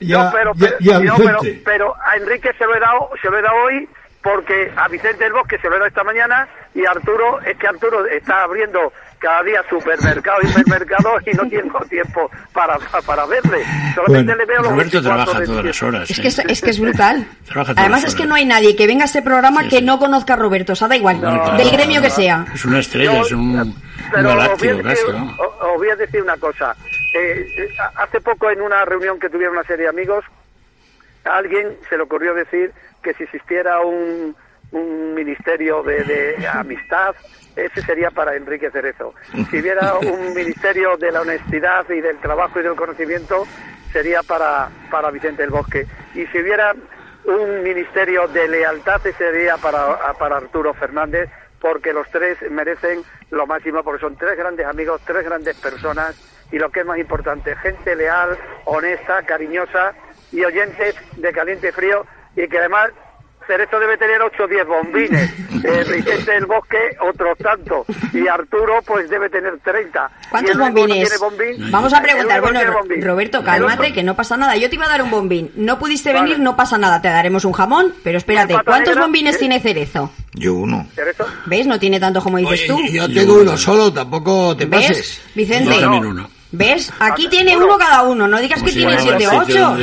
Speaker 2: y a,
Speaker 14: No, pero,
Speaker 2: y a-
Speaker 14: pero-
Speaker 2: y a
Speaker 14: no, pero, pero a Enrique se lo he dado, se lo he dado hoy porque a Vicente del Bosque se lo he dado esta mañana y a Arturo, es que Arturo está abriendo cada día supermercado y supermercado y no tengo tiempo para, para verle. Solamente
Speaker 9: Bueno,
Speaker 14: le veo los
Speaker 9: Roberto
Speaker 14: 24
Speaker 9: trabaja todas las horas.
Speaker 1: Es que es, es que es brutal. Además es que no hay nadie que venga a este programa que no conozca a Roberto. O sea, da igual, del gremio que sea.
Speaker 9: Es una estrella, es un, un
Speaker 14: Pero voy,
Speaker 9: casi,
Speaker 14: os voy a decir una cosa. Eh, eh, hace poco en una reunión que tuvieron una serie de amigos, a alguien se le ocurrió decir que si existiera un, un ministerio de, de amistad, ese sería para Enrique Cerezo. Si hubiera un ministerio de la honestidad y del trabajo y del conocimiento, sería para, para Vicente del Bosque. Y si hubiera un ministerio de lealtad, ese sería para, para Arturo Fernández, porque los tres merecen lo máximo, porque son tres grandes amigos, tres grandes personas, y lo que es más importante, gente leal, honesta, cariñosa y oyentes de caliente frío, y que además Cerezo debe tener 8 o 10 bombines, eh, Vicente del Bosque otros tantos, y Arturo pues debe tener 30.
Speaker 1: ¿Cuántos bombines?
Speaker 14: bombín-
Speaker 1: Vamos a preguntar. Bueno. Roberto, cálmate, que no pasa nada. Yo te iba a dar un bombín. No pudiste
Speaker 14: Vale.
Speaker 1: venir, no pasa nada. Te daremos un jamón, pero espérate,
Speaker 14: ¿Pata
Speaker 1: ¿cuántos
Speaker 14: negra?
Speaker 1: bombines
Speaker 14: ¿Eh?
Speaker 1: tiene Cerezo?
Speaker 11: Yo uno.
Speaker 14: ¿Cerezo?
Speaker 1: ¿Ves? No tiene tanto como dices tú.
Speaker 10: Yo tengo uno solo, tampoco te
Speaker 1: ¿Ves?
Speaker 10: pases.
Speaker 1: Vicente.
Speaker 9: Yo también uno.
Speaker 1: ¿Ves? Aquí tiene uno cada uno. No digas
Speaker 9: ¿Cómo
Speaker 1: que tiene siete o ocho.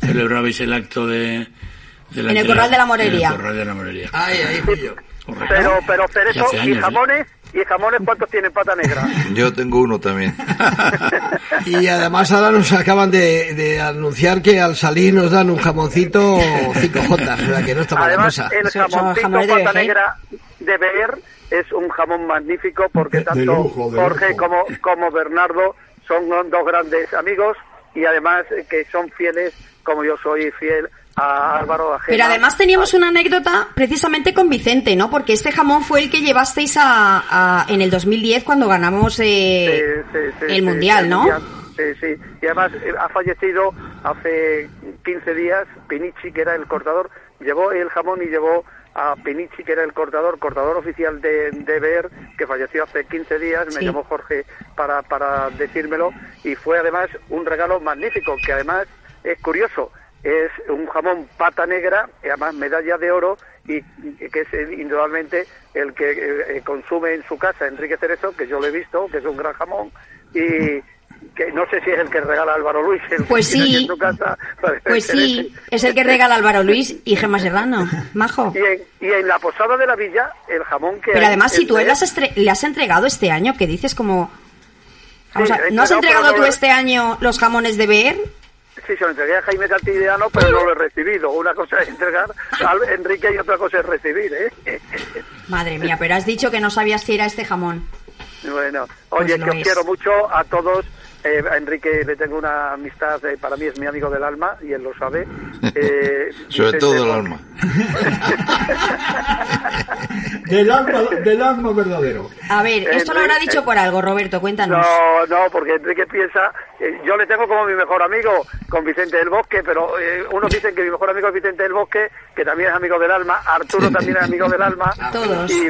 Speaker 9: celebrabais el acto de... de
Speaker 1: En el Corral de la Morería.
Speaker 9: En el Corral de la Morería.
Speaker 10: Ahí, ahí fui yo.
Speaker 14: Pero, pero Cerezo, ¿y
Speaker 9: años, ¿eh?
Speaker 14: jamones? ¿Y jamones cuántos tienen pata negra?
Speaker 11: Yo tengo uno también.
Speaker 10: Y además ahora nos acaban de, de anunciar que al salir nos dan un jamoncito 5J, o sea que no está mal
Speaker 14: Además,
Speaker 10: cosa.
Speaker 14: el jamoncito
Speaker 1: de
Speaker 14: pata negra de ver es un jamón magnífico porque
Speaker 2: De- de
Speaker 14: tanto
Speaker 2: lujo, de
Speaker 14: Jorge
Speaker 2: lujo.
Speaker 14: como, como Bernardo son dos grandes amigos y además que son fieles, como yo soy fiel a Álvaro, a Gema.
Speaker 1: Pero además teníamos una anécdota precisamente con Vicente, ¿no? Porque este jamón fue el que llevasteis a, a- en el 2010 cuando ganamos eh,
Speaker 14: Sí, sí, sí,
Speaker 1: el Mundial, ¿no?
Speaker 14: Sí, sí. Y además eh, ha fallecido hace 15 días Pinichi, que era el cortador. Llevó el jamón y llevó a Pinichi, que era el cortador, cortador oficial de, de BER, que falleció hace 15 días. Me
Speaker 1: Sí.
Speaker 14: llamó Jorge para, para decírmelo. Y fue además un regalo magnífico, que además es curioso. Es un jamón pata negra, y además medalla de oro, y, y que es eh, indudablemente el que eh, eh, consume en su casa Enrique Cerezo, que yo lo he visto, que es un gran jamón, y que no sé si es el que regala Álvaro Luis. El
Speaker 1: Pues
Speaker 14: que
Speaker 1: sí.
Speaker 14: aquí en su casa,
Speaker 1: Pues sí, es el que regala Álvaro Luis y Gemma Serrano, majo.
Speaker 14: Y en, y en la posada de la villa, el jamón que
Speaker 1: Pero
Speaker 14: hay
Speaker 1: además, si tú
Speaker 14: de-
Speaker 1: le has, le has entregado este año, que dices como... Vamos
Speaker 14: Sí,
Speaker 1: a-
Speaker 14: he
Speaker 1: ¿No has
Speaker 14: entregado,
Speaker 1: tú este año los jamones de Beer?
Speaker 14: Sí, se lo entregué a Jaime Cantillano, pero no lo he recibido. Una cosa es entregar a Enrique y otra cosa es recibir, ¿eh?
Speaker 1: Madre mía, pero has dicho que no sabías si era este jamón.
Speaker 14: Bueno, oye,
Speaker 1: Pues lo
Speaker 14: que os
Speaker 1: es.
Speaker 14: quiero mucho a todos. Eh, a Enrique le tengo una amistad, eh, para mí es mi amigo del alma y él lo sabe. Eh,
Speaker 11: Sobre todo el
Speaker 14: pues,
Speaker 11: alma.
Speaker 2: Del alma, del alma verdadero.
Speaker 1: A ver, esto lo habrá dicho por algo, Roberto, cuéntanos.
Speaker 14: No, no, porque Enrique piensa, eh, yo le tengo como mi mejor amigo con Vicente del Bosque, pero eh, unos dicen que mi mejor amigo es Vicente del Bosque, que también es amigo del alma, Arturo también es amigo del alma,
Speaker 1: Todos.
Speaker 14: y,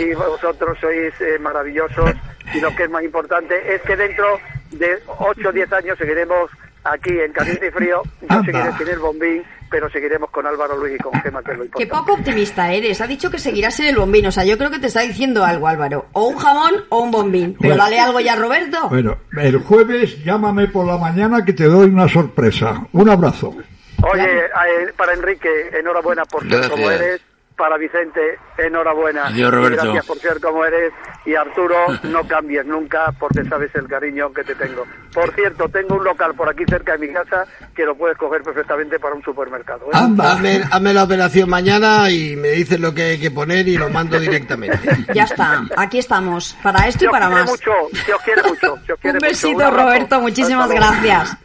Speaker 14: y vosotros sois eh, maravillosos, y lo que es más importante es que dentro de 8 o 10 años seguiremos aquí en Caliente y Frío, yo
Speaker 2: Anda.
Speaker 14: seguiré sin el bombín, pero seguiremos con Álvaro Luis y con Gema, que es lo
Speaker 1: Qué
Speaker 14: importante.
Speaker 1: poco optimista eres. Ha dicho que seguirás en el bombín. O sea, yo creo que te está diciendo algo, Álvaro. O un jamón o un bombín. Pero
Speaker 2: Bueno.
Speaker 1: dale algo ya, Roberto.
Speaker 2: Bueno, el jueves llámame por la mañana que te doy una sorpresa. Un abrazo.
Speaker 14: Oye, eh, para Enrique, enhorabuena por como eres. Para Vicente, enhorabuena.
Speaker 9: Adiós,
Speaker 14: Y
Speaker 9: Roberto.
Speaker 14: gracias por ser como eres. Y Arturo, no cambies nunca porque sabes el cariño que te tengo. Por cierto, tengo un local por aquí cerca de mi casa que lo puedes coger perfectamente para un supermercado. ¿eh?
Speaker 10: Hazme, hazme la operación mañana y me dices lo que hay que poner y lo mando directamente.
Speaker 1: Ya está. Aquí estamos. Para esto
Speaker 14: Se
Speaker 1: y para más.
Speaker 14: mucho, se os quiere mucho. se os quiere
Speaker 1: Un
Speaker 14: mucho.
Speaker 1: besito. Roberto. Muchísimas gracias.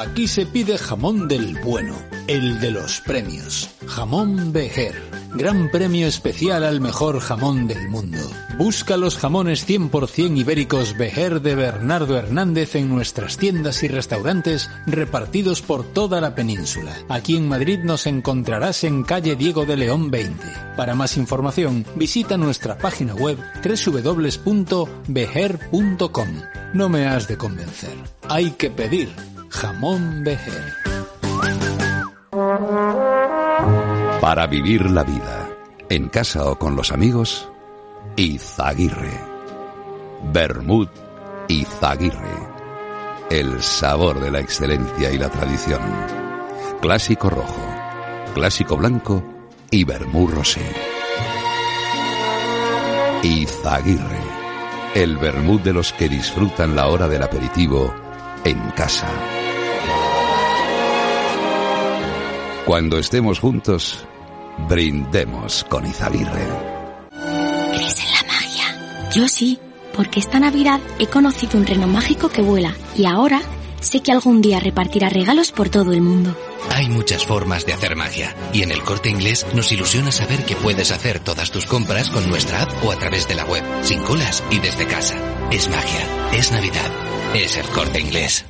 Speaker 6: Aquí se pide jamón del bueno, el de los premios. Jamón Bejer. Gran premio especial al mejor jamón del mundo. Busca los jamones 100% ibéricos Bejer de Bernardo Hernández en nuestras tiendas y restaurantes repartidos por toda la península. Aquí en Madrid nos encontrarás en calle Diego de León 20. Para más información, visita nuestra página web www.bejer.com. No me has de convencer. Hay que pedir jamón Bejer.
Speaker 3: Para vivir la vida, en casa o con los amigos, Izaguirre. Bermud Izaguirre. El sabor de la excelencia y la tradición. Clásico rojo, clásico blanco y vermú rosé. Izaguirre. El vermut de los que disfrutan la hora del aperitivo en casa. Cuando estemos juntos, brindemos con Izaguirre.
Speaker 4: ¿Crees en la magia? Yo sí, porque esta Navidad he conocido un reno mágico que vuela y ahora sé que algún día repartirá regalos por todo el mundo.
Speaker 5: Hay muchas formas de hacer magia y en el corte inglés nos ilusiona saber que puedes hacer todas tus compras con nuestra app o a través de la web, sin colas y desde casa. Es magia, es Navidad, es el corte inglés.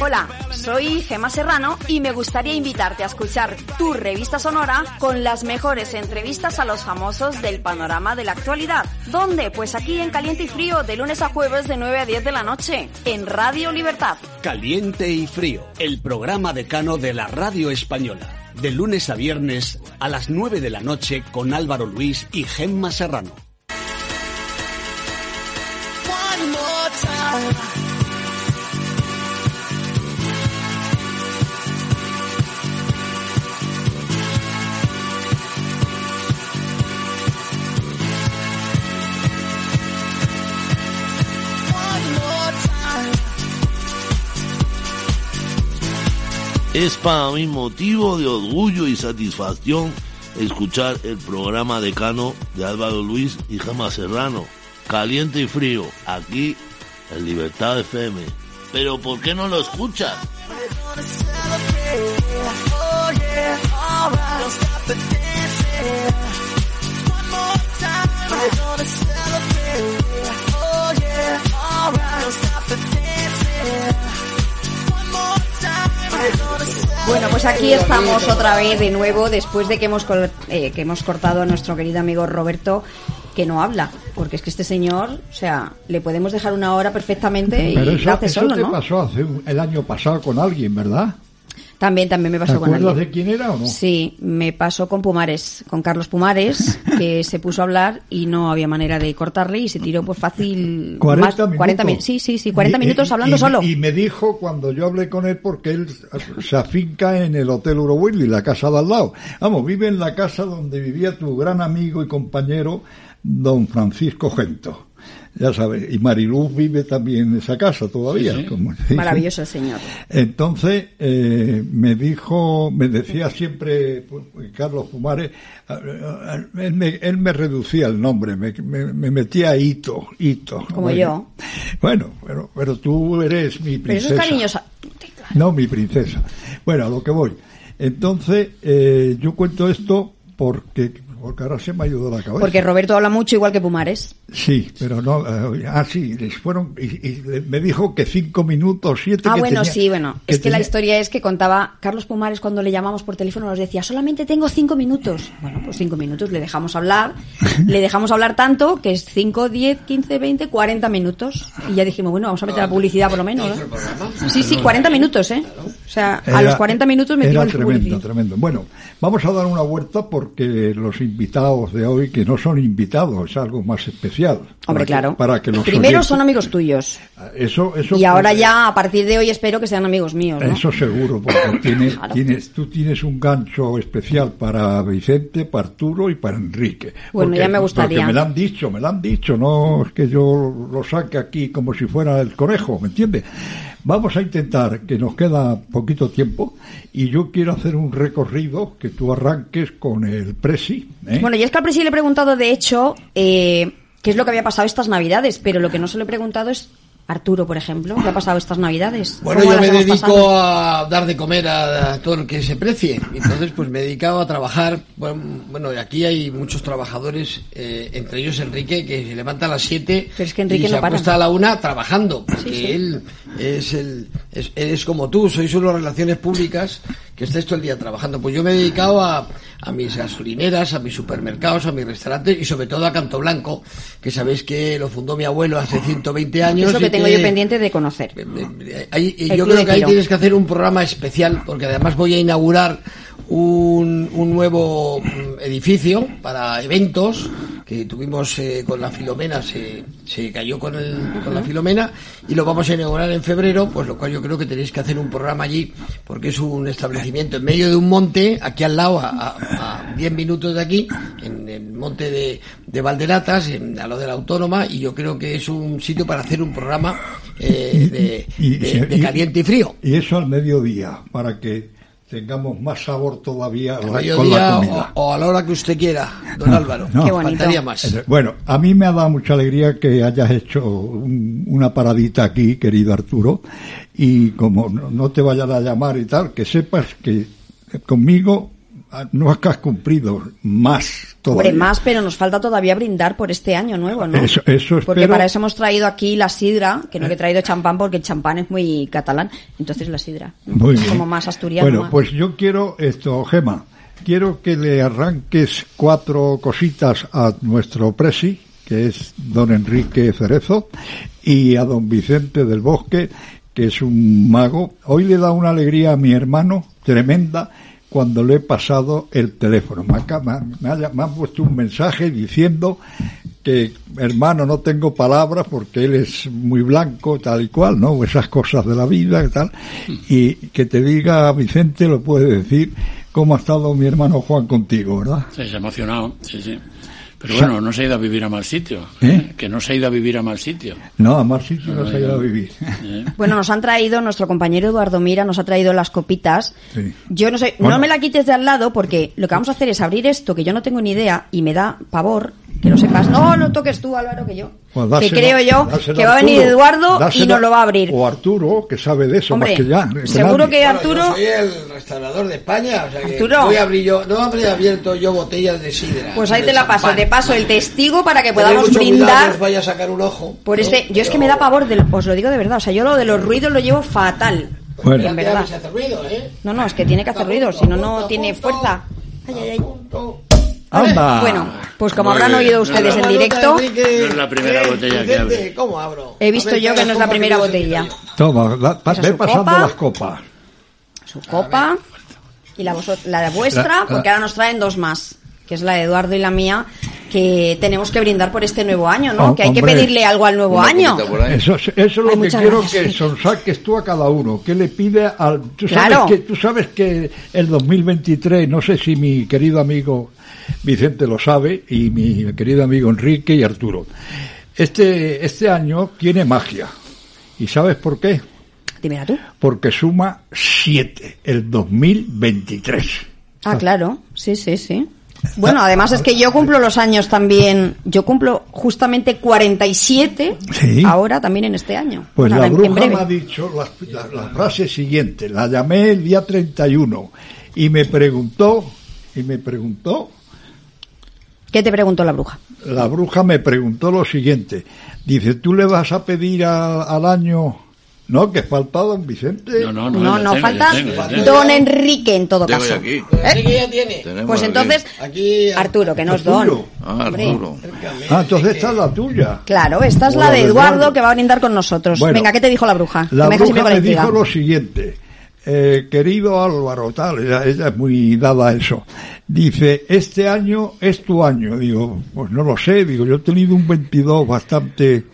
Speaker 1: Hola, soy Gema Serrano y me gustaría invitarte a escuchar tu revista sonora con las mejores entrevistas a los famosos del panorama de la actualidad. ¿Dónde? Pues aquí en Caliente y Frío, de lunes a jueves de 9 a 10 de la noche, en Radio Libertad.
Speaker 7: Caliente y Frío, el programa decano de la radio española. De lunes a viernes a las 9 de la noche con Álvaro Luis y Gemma Serrano.
Speaker 15: One more time.
Speaker 16: Es para mí motivo de orgullo y satisfacción escuchar el programa decano de Álvaro Luis y Gemma Serrano. Caliente y frío, aquí en Libertad FM. Pero ¿por qué no lo escuchas?
Speaker 1: Bueno, pues aquí estamos otra vez de nuevo después de que hemos, eh, que hemos cortado a nuestro querido amigo Roberto que no habla, porque es que este señor, o sea, le podemos dejar una hora perfectamente y
Speaker 2: Pero
Speaker 1: lo
Speaker 2: eso,
Speaker 1: hace
Speaker 2: eso
Speaker 1: solo,
Speaker 2: te
Speaker 1: ¿no?
Speaker 2: pasó hace un- el año pasado con alguien, ¿verdad?
Speaker 1: También, también me
Speaker 2: ¿Te
Speaker 1: pasó con
Speaker 2: acuerdas
Speaker 1: alguien.
Speaker 2: de quién era o no?
Speaker 1: Sí, me pasó con Pumares, con Carlos Pumares, que se puso a hablar y no había manera de cortarle y se tiró pues fácil
Speaker 2: 40
Speaker 1: más-
Speaker 2: minutos.
Speaker 1: 40 min- sí, sí, sí, 40
Speaker 2: Y-
Speaker 1: minutos hablando
Speaker 2: y-
Speaker 1: solo.
Speaker 2: Y me dijo cuando yo hablé con él, porque él se afinca en el Hotel Eurowilly, la casa de al lado. Vamos, vive en la casa donde vivía tu gran amigo y compañero, don Francisco Gento. Ya sabes, y Mariluz vive también en esa casa todavía.
Speaker 1: Sí, sí.
Speaker 2: como- sí, sí.
Speaker 1: Maravilloso señor.
Speaker 2: Entonces eh, me dijo, me decía siempre pues, Carlos Pumares, a- a- a- él me, él me reducía el nombre, me, me- me metía Hito, Hito.
Speaker 1: Como
Speaker 2: Bueno,
Speaker 1: yo.
Speaker 2: Bueno, pero, pero tú eres mi
Speaker 1: Pero eso
Speaker 2: princesa.
Speaker 1: es cariñosa.
Speaker 2: No, mi princesa. Bueno, a lo que voy. Entonces, eh, yo cuento esto porque, porque ahora se me ha ido la cabeza.
Speaker 1: Porque Roberto habla mucho igual que Pumares.
Speaker 2: Sí, pero no. eh, ah, sí, les fueron. Y, me dijo que cinco minutos, siete.
Speaker 1: Ah,
Speaker 2: que
Speaker 1: bueno,
Speaker 2: tenía-
Speaker 1: sí, bueno. es que la historia es que contaba Carlos Pumares cuando le llamamos por teléfono, nos decía, solamente tengo cinco minutos. Bueno, pues cinco minutos, le dejamos hablar. le dejamos hablar tanto que es cinco, diez, quince, veinte, cuarenta minutos. Y ya dijimos, bueno, vamos a meter la publicidad por lo menos. ¿no? Sí, sí, 40 minutos, ¿eh? O sea, a
Speaker 2: Era-
Speaker 1: los 40 minutos
Speaker 2: Era
Speaker 1: metimos
Speaker 2: tremendo,
Speaker 1: publicidad.
Speaker 2: tremendo. Bueno, vamos a dar una vuelta porque los invitados de hoy, que no son invitados, es algo más especial.
Speaker 1: Hombre,
Speaker 2: Para que-
Speaker 1: claro.
Speaker 2: Para que los
Speaker 1: Primero son amigos tuyos.
Speaker 2: Eso, eso
Speaker 1: Y ahora
Speaker 2: puede-
Speaker 1: ya, a partir de hoy, espero que sean amigos míos, ¿no?
Speaker 2: Eso seguro, porque tienes, tienes, tú tienes un gancho especial para Vicente, para Arturo y para Enrique.
Speaker 1: Bueno,
Speaker 2: Porque-
Speaker 1: ya me gustaría.
Speaker 2: Porque me lo han dicho, me lo han dicho, no es que yo lo saque aquí como si fuera el conejo, ¿me entiendes? Vamos a intentar, que nos queda poquito tiempo, y yo quiero hacer un recorrido que tú arranques con el Presi. ¿eh?
Speaker 1: Bueno, y es que al principio le he preguntado, de hecho, eh, qué es lo que había pasado estas Navidades, pero lo que no se le he preguntado es Arturo, por ejemplo, qué ha pasado estas Navidades.
Speaker 10: Bueno,
Speaker 1: ¿Cómo
Speaker 10: yo me dedico
Speaker 1: pasado?
Speaker 10: a dar de comer a, a todo el que se precie. Entonces, pues me he dedicado a trabajar. Bueno, bueno, aquí hay muchos trabajadores, eh, entre ellos Enrique, que se levanta a las 7
Speaker 1: Pero es que
Speaker 10: y se
Speaker 1: no para.
Speaker 10: acuesta a la una trabajando. Porque
Speaker 1: sí.
Speaker 10: él es, el, es, es como tú, sois unas relaciones públicas que estáis todo el día trabajando. Pues yo me he dedicado a, a mis gasolineras, a mis supermercados, a mis restaurantes y sobre todo a Canto Blanco, que sabéis que lo fundó mi abuelo hace 120 años.
Speaker 1: Es lo que tengo yo pendiente de conocer.
Speaker 10: Ahí- y
Speaker 1: El
Speaker 10: yo
Speaker 1: Club
Speaker 10: creo que ahí tienes que hacer un programa especial, porque además voy a inaugurar un, un nuevo mm, edificio para eventos que tuvimos eh, con la Filomena, se, se cayó con, el, con la Filomena y lo vamos a inaugurar en febrero, pues lo cual yo creo que tenéis que hacer un programa allí, porque es un establecimiento en medio de un monte, aquí al lado, a, a, a 10 minutos de aquí, en el monte de, de Valderatas, en, a lo de la Autónoma, y yo creo que es un sitio para hacer un programa eh, de,
Speaker 2: Y-
Speaker 10: de- de caliente y frío.
Speaker 2: Y eso al mediodía, para que tengamos más sabor todavía
Speaker 10: Al
Speaker 2: con la comida.
Speaker 10: o, o a la hora que usted quiera, don Álvaro.
Speaker 2: No.
Speaker 10: Faltaría más.
Speaker 2: Bueno, a mí me ha dado mucha alegría que hayas hecho un- una paradita aquí, querido Arturo, y como no, no te vayan a llamar y tal, que sepas que conmigo no has cumplido más todavía.
Speaker 1: Hombre, más, pero nos falta todavía brindar por este año nuevo, ¿no?
Speaker 2: Eso, eso
Speaker 1: Porque
Speaker 2: espero.
Speaker 1: para eso hemos traído aquí la sidra, que no que he traído champán porque el champán es muy catalán, entonces la sidra.
Speaker 2: Muy bien.
Speaker 1: Como más asturiano.
Speaker 2: Bueno,
Speaker 1: más-
Speaker 2: pues yo quiero esto, Gema, quiero que le arranques cuatro cositas a nuestro presi, que es don Enrique Cerezo, y a don Vicente del Bosque, que es un mago. Hoy le da una alegría a mi hermano tremenda cuando le he pasado el teléfono. Me, ha, me ha- me ha- me ha puesto un mensaje diciendo que, hermano, no tengo palabras porque él es muy blanco, tal y cual, ¿no? Esas cosas de la vida y tal. Y que te diga, Vicente, lo puede decir, cómo ha estado mi hermano Juan contigo, ¿verdad?
Speaker 9: Sí, se ha emocionado, sí, sí. Pero bueno, no se ha ido a vivir a mal sitio.
Speaker 2: ¿Eh?
Speaker 9: Que no se ha ido a vivir a mal sitio.
Speaker 2: No, a más sitio no se ha ido a vivir.
Speaker 9: ¿eh?
Speaker 1: Bueno, nos han traído, nuestro compañero Eduardo Mira nos ha traído las copitas.
Speaker 2: Sí.
Speaker 1: Yo no sé,
Speaker 2: Bueno.
Speaker 1: no me la quites de al lado porque lo que vamos a hacer es abrir esto que yo no tengo ni idea y me da pavor que lo sepas. No, lo toques tú, Álvaro, que yo.
Speaker 2: Pues
Speaker 1: que
Speaker 2: dáselo-
Speaker 1: creo yo que va a
Speaker 2: Arturo.
Speaker 1: venir Eduardo y
Speaker 2: Dáselo-
Speaker 1: nos lo va a abrir.
Speaker 2: O Arturo, que sabe de eso
Speaker 1: Hombre,
Speaker 2: más que ya.
Speaker 1: seguro
Speaker 2: nadie.
Speaker 1: que Arturo...
Speaker 10: Yo soy el restaurador de España, o sea que
Speaker 1: Arturo.
Speaker 10: voy a abrir yo, no habré abierto yo botellas de sidra.
Speaker 1: Pues ahí te la paso, te paso el testigo para que podamos brindar
Speaker 10: no os vaya a sacar un ojo.
Speaker 1: por
Speaker 10: ¿no?
Speaker 1: este... Yo es que me da pavor, del, os lo digo de verdad, o sea, yo lo de los ruidos lo llevo fatal.
Speaker 2: Bueno.
Speaker 1: En verdad.
Speaker 10: Ruido, ¿eh?
Speaker 1: No, no, es que tiene que hacer ruido, si no, no tiene fuerza. Ay, ay, ay.
Speaker 2: Anda.
Speaker 1: Bueno, pues como
Speaker 9: Muy
Speaker 1: habrán
Speaker 9: bien.
Speaker 1: oído ustedes en
Speaker 10: Nota,
Speaker 1: directo,
Speaker 10: Enrique,
Speaker 9: No es la primera
Speaker 10: eh,
Speaker 9: botella que abre.
Speaker 10: ¿Cómo abro?
Speaker 1: he visto
Speaker 10: ver,
Speaker 1: yo que no es la
Speaker 10: ¿cómo
Speaker 1: primera botella.
Speaker 2: Toma, da- pa- ve pasando
Speaker 1: copa.
Speaker 2: las copas.
Speaker 1: Su copa y la, la de vuestra,
Speaker 2: La- la-
Speaker 1: porque ahora nos traen dos más, que es la de Eduardo y la mía, que tenemos que brindar por este nuevo año, ¿no?
Speaker 2: Oh,
Speaker 1: que hay que pedirle algo al nuevo año.
Speaker 2: Eso, es- eso es lo
Speaker 1: Ay,
Speaker 2: que quiero
Speaker 1: gracias,
Speaker 2: que sonsaques tú a cada uno. ¿Qué le pide al.? Tú,
Speaker 1: Claro.
Speaker 2: sabes que, tú sabes que el 2023, no sé si mi querido amigo Vicente lo sabe, y mi querido amigo Enrique y Arturo. Este, este año tiene magia. ¿Y sabes por qué?
Speaker 1: Dímela tú.
Speaker 2: Porque suma 7, el 2023.
Speaker 1: Ah, claro, sí, sí, sí. Bueno, además es que yo cumplo los años también, yo cumplo justamente 47
Speaker 2: Sí.
Speaker 1: ahora también en este año.
Speaker 2: Pues
Speaker 1: Bueno,
Speaker 2: la bruja me ha dicho la, la- la frase siguiente. La llamé el día 31 y me preguntó, y me preguntó,
Speaker 1: ¿Qué te preguntó la bruja?
Speaker 2: la bruja me preguntó lo siguiente. Dice, ¿tú le vas a pedir a- al año? No, que falta don Vicente.
Speaker 9: No, no, no.
Speaker 1: No, no,
Speaker 9: tengo,
Speaker 1: falta
Speaker 9: tengo,
Speaker 1: don Enrique en todo caso.
Speaker 11: aquí.
Speaker 10: Enrique ya tiene.
Speaker 11: Tenemos
Speaker 1: Pues
Speaker 11: aquí.
Speaker 1: entonces,
Speaker 10: Aquí
Speaker 1: Arturo, que no es don.
Speaker 11: Ah. Arturo.
Speaker 2: Ah, entonces esta es la tuya.
Speaker 1: Claro, esta es la de Eduardo
Speaker 2: Eduardo.
Speaker 1: que va a brindar con nosotros.
Speaker 2: Bueno,
Speaker 1: Venga, ¿qué te dijo la bruja?
Speaker 2: La
Speaker 1: que me
Speaker 2: bruja me dijo lo siguiente. Eh, querido Álvaro, tal, ella, ella es muy dada a eso. Dice, este año es tu año. Digo, pues no lo sé. Digo, yo he tenido un 22 bastante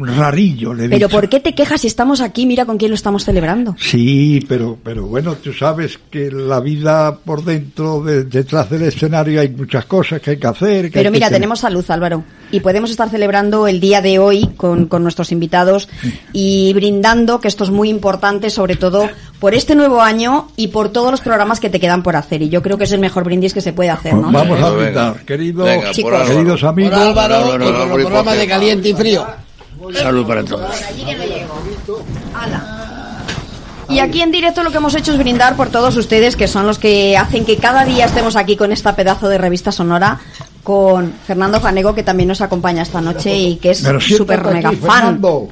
Speaker 2: rarillo, le he
Speaker 1: Pero
Speaker 2: dicho.
Speaker 1: ¿por qué te quejas si estamos aquí? Mira con quién lo estamos celebrando.
Speaker 2: Sí, pero, pero bueno, tú sabes que la vida por dentro, de- detrás del escenario, hay muchas cosas que hay que hacer. que
Speaker 1: Pero mira, tenemos salud, Álvaro. Y podemos estar celebrando el día de hoy con, con nuestros invitados y brindando, que esto es muy importante, sobre todo por este nuevo año y por todos los programas que te quedan por hacer. Y yo creo que es el mejor brindis que se puede hacer, ¿no?
Speaker 2: Vamos a brindar, queridos,
Speaker 11: Venga, por
Speaker 1: Chicos.
Speaker 11: Álvaro.
Speaker 2: queridos
Speaker 10: Por
Speaker 2: amigos.
Speaker 10: Álvaro
Speaker 11: Álvaro,
Speaker 10: y por
Speaker 11: Álvaro,
Speaker 10: los
Speaker 11: por
Speaker 10: programas
Speaker 11: Jorge.
Speaker 10: de caliente y frío.
Speaker 9: Salud para todos.
Speaker 1: Y aquí en directo lo que hemos hecho es brindar por todos ustedes, que son los que hacen que cada día estemos aquí con esta pedazo de revista sonora, con Fernando Janego, que también nos acompaña esta noche y que es súper
Speaker 2: aquí,
Speaker 1: mega fan.
Speaker 2: Fernando.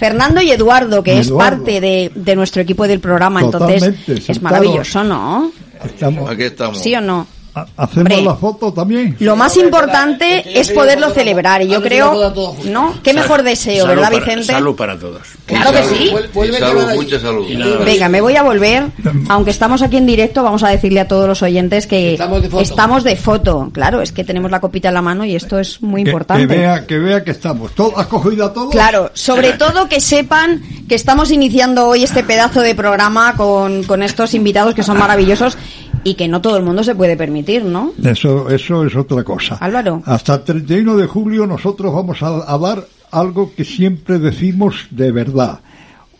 Speaker 1: Fernando y Eduardo, que es
Speaker 2: Eduardo.
Speaker 1: parte de, de nuestro equipo del programa,
Speaker 2: Totalmente,
Speaker 1: entonces es maravilloso, ¿no?
Speaker 2: Estamos,
Speaker 11: Aquí estamos.
Speaker 1: ¿Sí o no?
Speaker 2: Ha- hacemos la foto también.
Speaker 1: Lo más importante es poderlo celebrar y yo creo, ¿no? Qué mejor deseo,
Speaker 9: Salud
Speaker 1: ¿verdad,
Speaker 9: para-
Speaker 1: Vicente?
Speaker 9: Salud para todos.
Speaker 1: Claro que sí.
Speaker 11: Salud, mucha salud.
Speaker 1: Venga, me voy a volver. Aunque estamos aquí en directo, vamos a decirle a todos los oyentes que
Speaker 10: Estamos de foto.
Speaker 1: estamos de foto. Claro, es que tenemos la copita en la mano y esto es muy
Speaker 2: Que-
Speaker 1: importante.
Speaker 2: Que, vea, que vea que estamos. ¿Todo, ¿Has cogido a todos?
Speaker 1: Claro, sobre todo que sepan que estamos iniciando hoy este pedazo de programa con, con estos invitados que son maravillosos y que no todo el mundo se puede permitir, ¿no?
Speaker 2: Eso, eso es otra cosa.
Speaker 1: Álvaro.
Speaker 2: Hasta el 31 de julio nosotros vamos a, a dar algo que siempre decimos de verdad.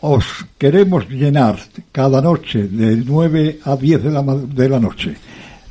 Speaker 2: Os queremos llenar cada noche de 9 a 10 de la, de la noche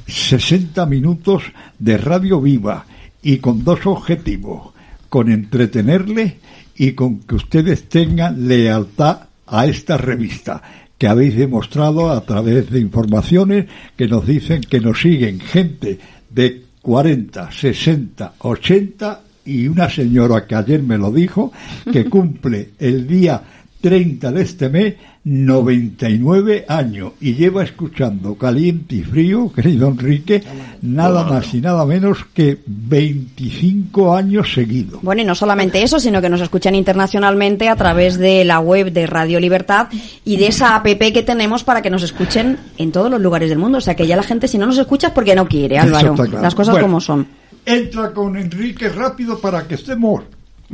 Speaker 2: 60 minutos de radio viva y con dos objetivos, con entretenerle y con que ustedes tengan lealtad a esta revista que habéis demostrado a través de informaciones que nos dicen que nos siguen gente de 40, 60, 80 y una señora que ayer me lo dijo que cumple el día 30 de este mes 99 años y lleva escuchando caliente y frío, querido Enrique, nada más y nada menos que 25 años seguidos.
Speaker 1: Bueno, y no solamente eso, sino que nos escuchan internacionalmente a través de la web de Radio Libertad y de esa app que tenemos para que nos escuchen en todos los lugares del mundo. O sea que ya la gente, si no nos escucha, es porque no quiere, Álvaro.
Speaker 2: claro.
Speaker 1: Las cosas
Speaker 2: Bueno.
Speaker 1: como son.
Speaker 2: Entra con Enrique rápido para que estemos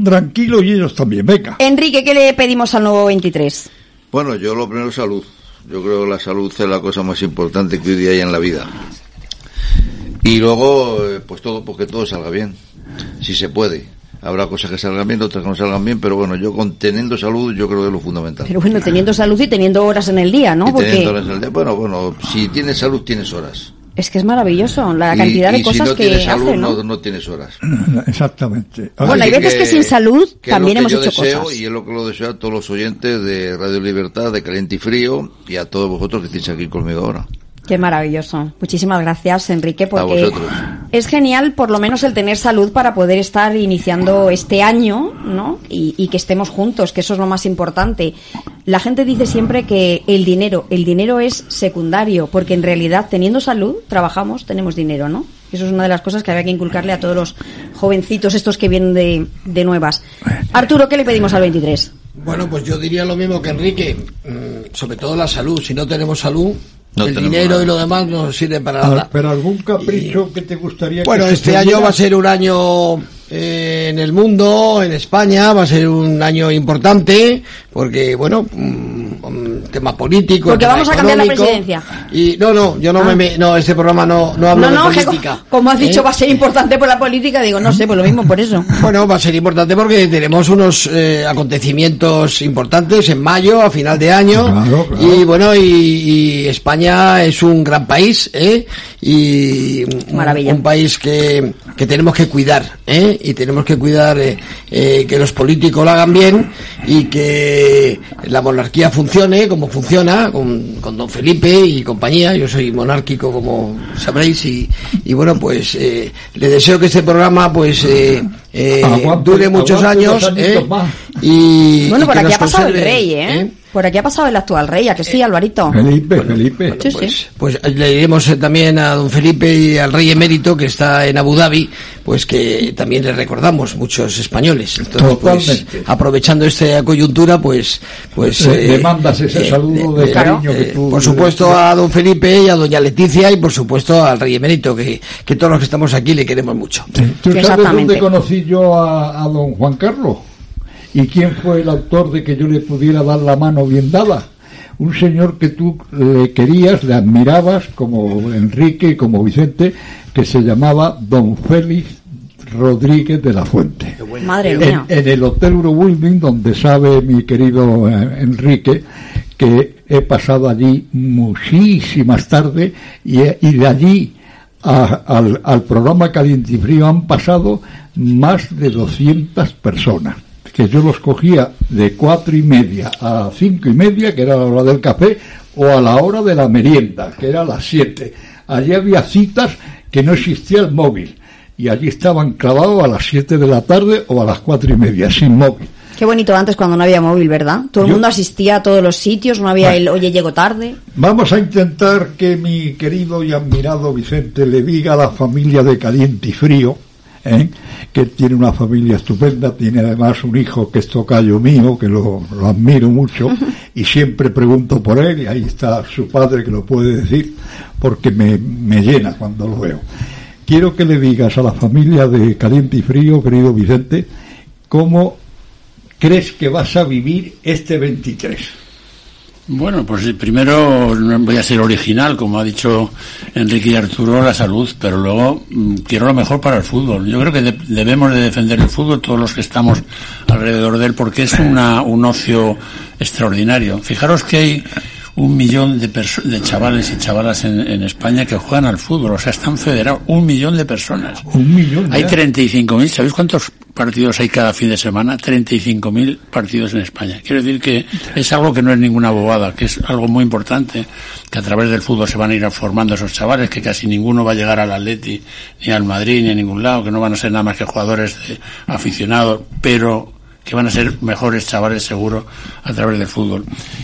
Speaker 2: tranquilos y ellos también. Venga.
Speaker 1: Enrique, ¿qué le pedimos al nuevo 23?
Speaker 11: Bueno, yo lo primero salud. Yo creo que la salud es la cosa más importante que hoy día hay en la vida. Y luego, eh, pues todo, porque todo salga bien, si se puede. Habrá cosas que salgan bien, otras que no salgan bien, pero bueno, yo con teniendo salud, yo creo que es lo fundamental.
Speaker 1: Pero bueno, teniendo salud y teniendo horas en el día, ¿no?
Speaker 11: Y
Speaker 1: Porque
Speaker 11: teniendo horas al día, bueno, bueno, si tienes salud, tienes horas.
Speaker 1: Es que es maravilloso la
Speaker 11: Y-
Speaker 1: cantidad
Speaker 11: y
Speaker 1: de cosas
Speaker 11: si no
Speaker 1: que
Speaker 11: tienes salud,
Speaker 1: hace, ¿no?
Speaker 11: no, no tienes horas.
Speaker 2: Exactamente.
Speaker 1: Bueno, hay veces que sin salud
Speaker 11: que es
Speaker 1: también
Speaker 11: lo
Speaker 1: hemos
Speaker 11: que yo
Speaker 1: hecho
Speaker 11: deseo,
Speaker 1: cosas.
Speaker 11: Y es lo que lo deseo a todos los oyentes de Radio Libertad, de Caliente y Frío, y a todos vosotros que estáis aquí conmigo ahora.
Speaker 1: Qué maravilloso. Muchísimas gracias, Enrique, porque es genial por lo menos el tener salud para poder estar iniciando este año, ¿no? Y, y que estemos juntos, que eso es lo más importante. La gente dice siempre que el dinero, el dinero es secundario, porque en realidad teniendo salud, trabajamos, tenemos dinero, ¿no? Eso es una de las cosas que había que inculcarle a todos los jovencitos estos que vienen de, de nuevas. Arturo, ¿qué le pedimos al 23?
Speaker 10: Bueno, pues yo diría lo mismo que Enrique, mm, sobre todo la salud. Si no tenemos salud,
Speaker 11: No
Speaker 10: el dinero
Speaker 11: nada.
Speaker 10: y lo demás no sirve para nada.
Speaker 2: pero algún capricho que te gustaría que
Speaker 10: Bueno, este año va a ser un año eh, en el mundo, en España, va a ser un año importante, porque, bueno, mm, mm, tema político.
Speaker 1: Porque
Speaker 10: tema
Speaker 1: vamos a cambiar la presidencia.
Speaker 10: Y no, no, yo no
Speaker 1: Ah.
Speaker 10: me, me- no, este programa no, no hablo
Speaker 1: No, no,
Speaker 10: de política.
Speaker 1: co- como has dicho
Speaker 10: ¿eh?
Speaker 1: va a ser importante por la política, digo, no sé, pues lo mismo por eso.
Speaker 10: Bueno, va a ser importante porque tenemos unos eh, acontecimientos importantes en mayo, a final de año.
Speaker 2: Claro, claro.
Speaker 10: Y bueno, y, y España es un gran país, ¿eh? Y un, país que, que tenemos que cuidar, ¿eh? Y tenemos que cuidar eh, eh, que los políticos lo hagan bien y que la monarquía funcione como funciona con, con don Felipe y compañía. Yo soy monárquico, como sabréis, y, y bueno, pues eh, le deseo que este programa, pues, eh, eh,
Speaker 2: Aguante-
Speaker 10: dure muchos
Speaker 2: aguante
Speaker 10: años. ¿eh? Y,
Speaker 1: Bueno,
Speaker 10: y
Speaker 1: por
Speaker 10: que
Speaker 1: aquí
Speaker 10: nos
Speaker 1: ha pasado el rey, ¿eh? Por aquí ha pasado el actual rey, ¿a que sí, Alvarito?
Speaker 2: Felipe, Felipe.
Speaker 1: Sí, sí.
Speaker 10: Pues, pues le diremos eh, también a don Felipe y al rey emérito que está en Abu Dhabi, pues que también le recordamos muchos españoles. Entonces, pues,
Speaker 2: Totalmente.
Speaker 10: aprovechando esta coyuntura, pues, pues
Speaker 2: Le- le mandas ese saludo de cariño que tú-
Speaker 10: por supuesto a don Felipe y a doña Leticia y por supuesto al rey emérito que, que todos los que estamos aquí le queremos mucho.
Speaker 2: ¿Tú sabes dónde conocí yo a, a don Juan Carlos? ¿Y quién fue el autor de que yo le pudiera dar la mano bien dada? Un señor que tú le querías, le admirabas, como Enrique y como Vicente, que se llamaba don Félix Rodríguez de la Fuente.
Speaker 1: Madre
Speaker 2: En,
Speaker 1: mía.
Speaker 2: en el Hotel Eurowilming, donde sabe mi querido eh, Enrique que he pasado allí muchísimas tardes y, y de allí a- al, al programa Caliente y Frío han pasado más de 200 personas que yo los cogía de cuatro y media a cinco y media, que era la hora del café, o a la hora de la merienda, que era a las siete. Allí había citas que no existía el móvil, y allí estaban clavados a las siete de la tarde o a las cuatro y media, sin móvil.
Speaker 1: Qué bonito antes cuando no había móvil, ¿verdad? Todo el mundo asistía a todos los sitios, no había el, oye, llego tarde.
Speaker 2: Vamos a intentar que mi querido y admirado Vicente le diga a la familia de Caliente y Frío, ¿eh? que tiene una familia estupenda, tiene además un hijo que es tocayo mío, que lo, lo admiro mucho, y siempre pregunto por él, y ahí está su padre que lo puede decir, porque me, me llena cuando lo veo. Quiero que le digas a la familia de Caliente y Frío, querido Vicente, cómo crees que vas a vivir este 23.
Speaker 9: Bueno, pues primero voy a ser original, como ha dicho Enrique y Arturo, la salud, pero luego mm, quiero lo mejor para el fútbol. Yo creo que de- debemos de defender el fútbol todos los que estamos alrededor de él porque es una, un ocio extraordinario. Fijaros que hay un millón de, de chavales y chavalas en, en España que juegan al fútbol, o sea, están federados, un millón de personas.
Speaker 2: Un millón.
Speaker 9: Hay
Speaker 2: ya.
Speaker 9: 35.000, ¿sabéis cuántos partidos hay cada fin de semana? 35.000 partidos en España. Quiero decir que es algo que no es ninguna bobada, que es algo muy importante, que a través del fútbol se van a ir formando esos chavales, que casi ninguno va a llegar al Atleti, ni al Madrid, ni a ningún lado, que no van a ser nada más que jugadores de- aficionados, pero que van a ser mejores chavales seguro a través del fútbol.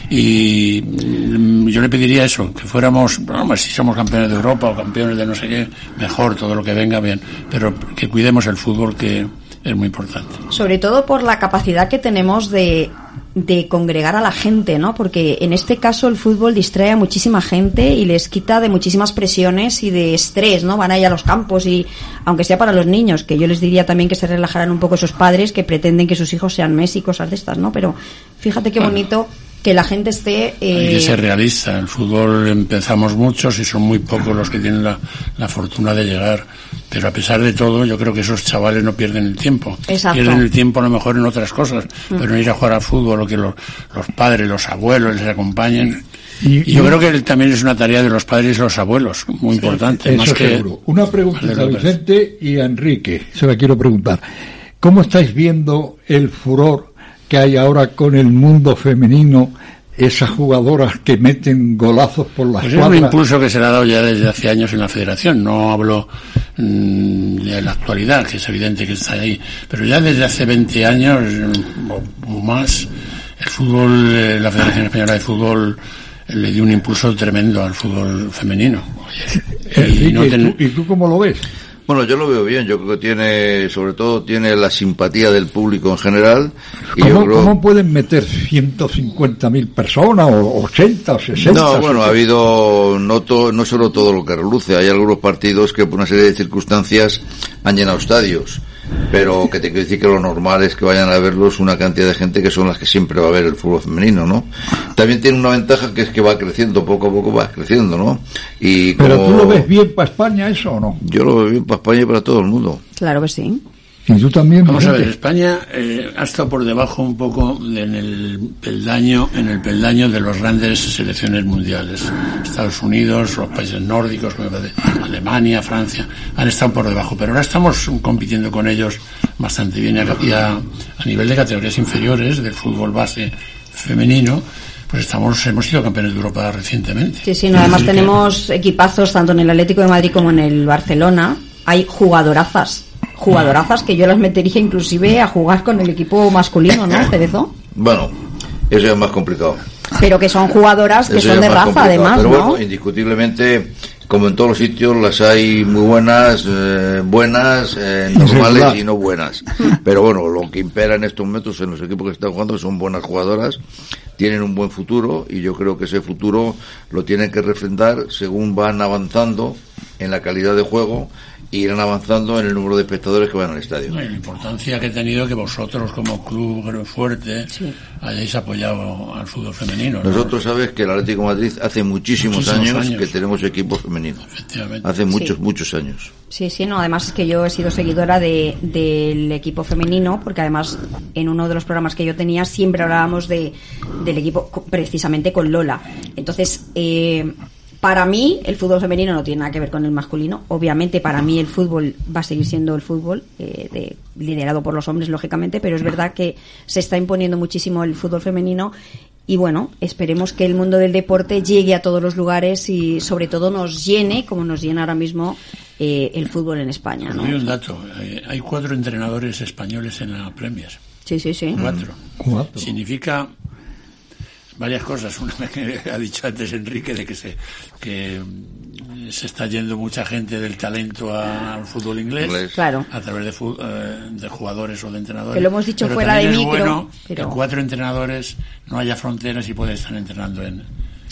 Speaker 9: Y mm, yo le pediría eso, que fuéramos, vamos, si somos campeones de Europa o campeones de no sé qué, mejor todo lo que venga bien, pero que cuidemos el fútbol que es muy importante.
Speaker 1: Sobre todo por la capacidad que tenemos de, de congregar a la gente, ¿no? Porque en este caso el fútbol distrae a muchísima gente y les quita de muchísimas presiones y de estrés, ¿no? Van ahí a los campos y, aunque sea para los niños, que yo les diría también que se relajaran un poco esos padres que pretenden que sus hijos sean Messi y cosas de estas, ¿no? Pero fíjate qué bonito que la gente esté...
Speaker 9: Hay que
Speaker 1: eh,
Speaker 9: ser realista. El fútbol empezamos muchos y son muy pocos los que tienen la, la fortuna de llegar. Pero a pesar de todo, yo creo que esos chavales no pierden el tiempo.
Speaker 1: Exacto.
Speaker 9: Pierden el tiempo a lo mejor en otras cosas.
Speaker 1: Mm.
Speaker 9: Pero en ir a jugar al fútbol o que los, los padres, los abuelos les acompañen.
Speaker 2: Y-
Speaker 9: Y, yo
Speaker 2: y-
Speaker 9: creo que también es una tarea de los padres y los abuelos, muy importante.
Speaker 2: Eso
Speaker 9: más que.
Speaker 2: Una
Speaker 9: de
Speaker 2: a Vicente y a Enrique, se la quiero preguntar. ¿Cómo estáis viendo el furor que hay ahora con el mundo femenino? Esas jugadoras que meten golazos por las
Speaker 9: Pues es un impulso que se le ha dado ya desde hace años en la federación. No hablo mm, de la actualidad, que es evidente que está ahí, pero ya desde hace 20 años mm, o, o más, el fútbol, eh, la Federación Española de Fútbol eh, le dio un impulso tremendo al fútbol femenino.
Speaker 2: Enrique,
Speaker 9: Y no
Speaker 2: ¿y
Speaker 9: ten-
Speaker 2: tú- ¿y tú cómo lo ves?
Speaker 11: Bueno, yo lo veo bien, yo creo que tiene, sobre todo tiene la simpatía del público en general. Y yo
Speaker 2: ¿Cómo,
Speaker 11: creo...
Speaker 2: cómo pueden meter 150.000 personas o 80 o 60?
Speaker 11: No, bueno, ha habido no, to- no solo todo lo que reluce, hay algunos partidos que por una serie de circunstancias han llenado estadios, pero que te quiero decir que lo normal es que vayan a verlos una cantidad de gente que son las que siempre va a ver el fútbol femenino, ¿no? También tiene una ventaja que es que va creciendo, poco a poco va creciendo, ¿no? Y
Speaker 2: ¿Pero tú lo ves bien para España eso o no?
Speaker 11: Yo lo veo bien para España y para todo el mundo.
Speaker 1: Claro que sí.
Speaker 2: ¿Y tú también?
Speaker 9: Vamos a ver? España eh, ha estado por debajo un poco en el peldaño, en el peldaño de las grandes selecciones mundiales. Estados Unidos, los países nórdicos, Alemania, Francia, han estado por debajo, pero ahora estamos compitiendo con ellos bastante bien y a, nivel de categorías inferiores del fútbol base femenino. Pues estamos, hemos sido campeones de Europa recientemente.
Speaker 1: Sí, sí, no, además
Speaker 9: que-
Speaker 1: tenemos equipazos tanto en el Atlético de Madrid como en el Barcelona. Hay jugadorazas, jugadorazas que yo las metería inclusive a jugar con el equipo masculino, ¿no, Cerezo?
Speaker 11: Bueno, eso es más complicado.
Speaker 1: Pero que son jugadoras que
Speaker 11: Eso
Speaker 1: son de raza, además,
Speaker 11: Pero
Speaker 1: ¿no?
Speaker 11: bueno, indiscutiblemente, como en todos los sitios, las hay muy buenas, eh, buenas, eh, normales y no buenas. Pero bueno, lo que impera en estos momentos en los equipos que están jugando son buenas jugadoras, tienen un buen futuro y yo creo que ese futuro lo tienen que refrendar según van avanzando en la calidad de juego y irán avanzando en el número de espectadores que van al estadio.
Speaker 9: La importancia que ha tenido que vosotros como club fuerte hayáis apoyado al fútbol femenino. ¿no?
Speaker 11: Nosotros sabes que el Atlético de Madrid hace muchísimos,
Speaker 9: Muchísimos
Speaker 11: años,
Speaker 9: años.
Speaker 11: que tenemos equipo femenino.
Speaker 9: Efectivamente.
Speaker 11: Hace muchos,
Speaker 1: Sí.
Speaker 11: muchos años.
Speaker 1: Sí, sí, no, además es que yo he sido seguidora de, del equipo femenino, porque además en uno de los programas que yo tenía siempre hablábamos de, del equipo precisamente con Lola. Entonces, eh, para mí el fútbol femenino no tiene nada que ver con el masculino. Obviamente para mí el fútbol va a seguir siendo el fútbol, eh, de- liderado por los hombres, lógicamente, pero es verdad que se está imponiendo muchísimo el fútbol femenino y bueno, esperemos que el mundo del deporte llegue a todos los lugares y sobre todo nos llene, como nos llena ahora mismo eh, el fútbol en España, ¿no?
Speaker 9: Hay un dato. eh, Hay cuatro entrenadores españoles en la Premier.
Speaker 1: Sí, sí, sí.
Speaker 9: Cuatro.
Speaker 2: Cuatro.
Speaker 9: Significa varias cosas. Una que ha dicho antes Enrique de que se que mm, se está yendo mucha gente del talento a- al fútbol inglés,
Speaker 11: Inglés.
Speaker 1: Claro.
Speaker 9: a través de, fu- eh, de jugadores o de entrenadores.
Speaker 1: Que lo hemos dicho
Speaker 9: Pero
Speaker 1: fuera de
Speaker 9: es
Speaker 1: micro,
Speaker 9: bueno
Speaker 1: pero-
Speaker 9: que cuatro entrenadores no haya fronteras y puedan estar entrenando en,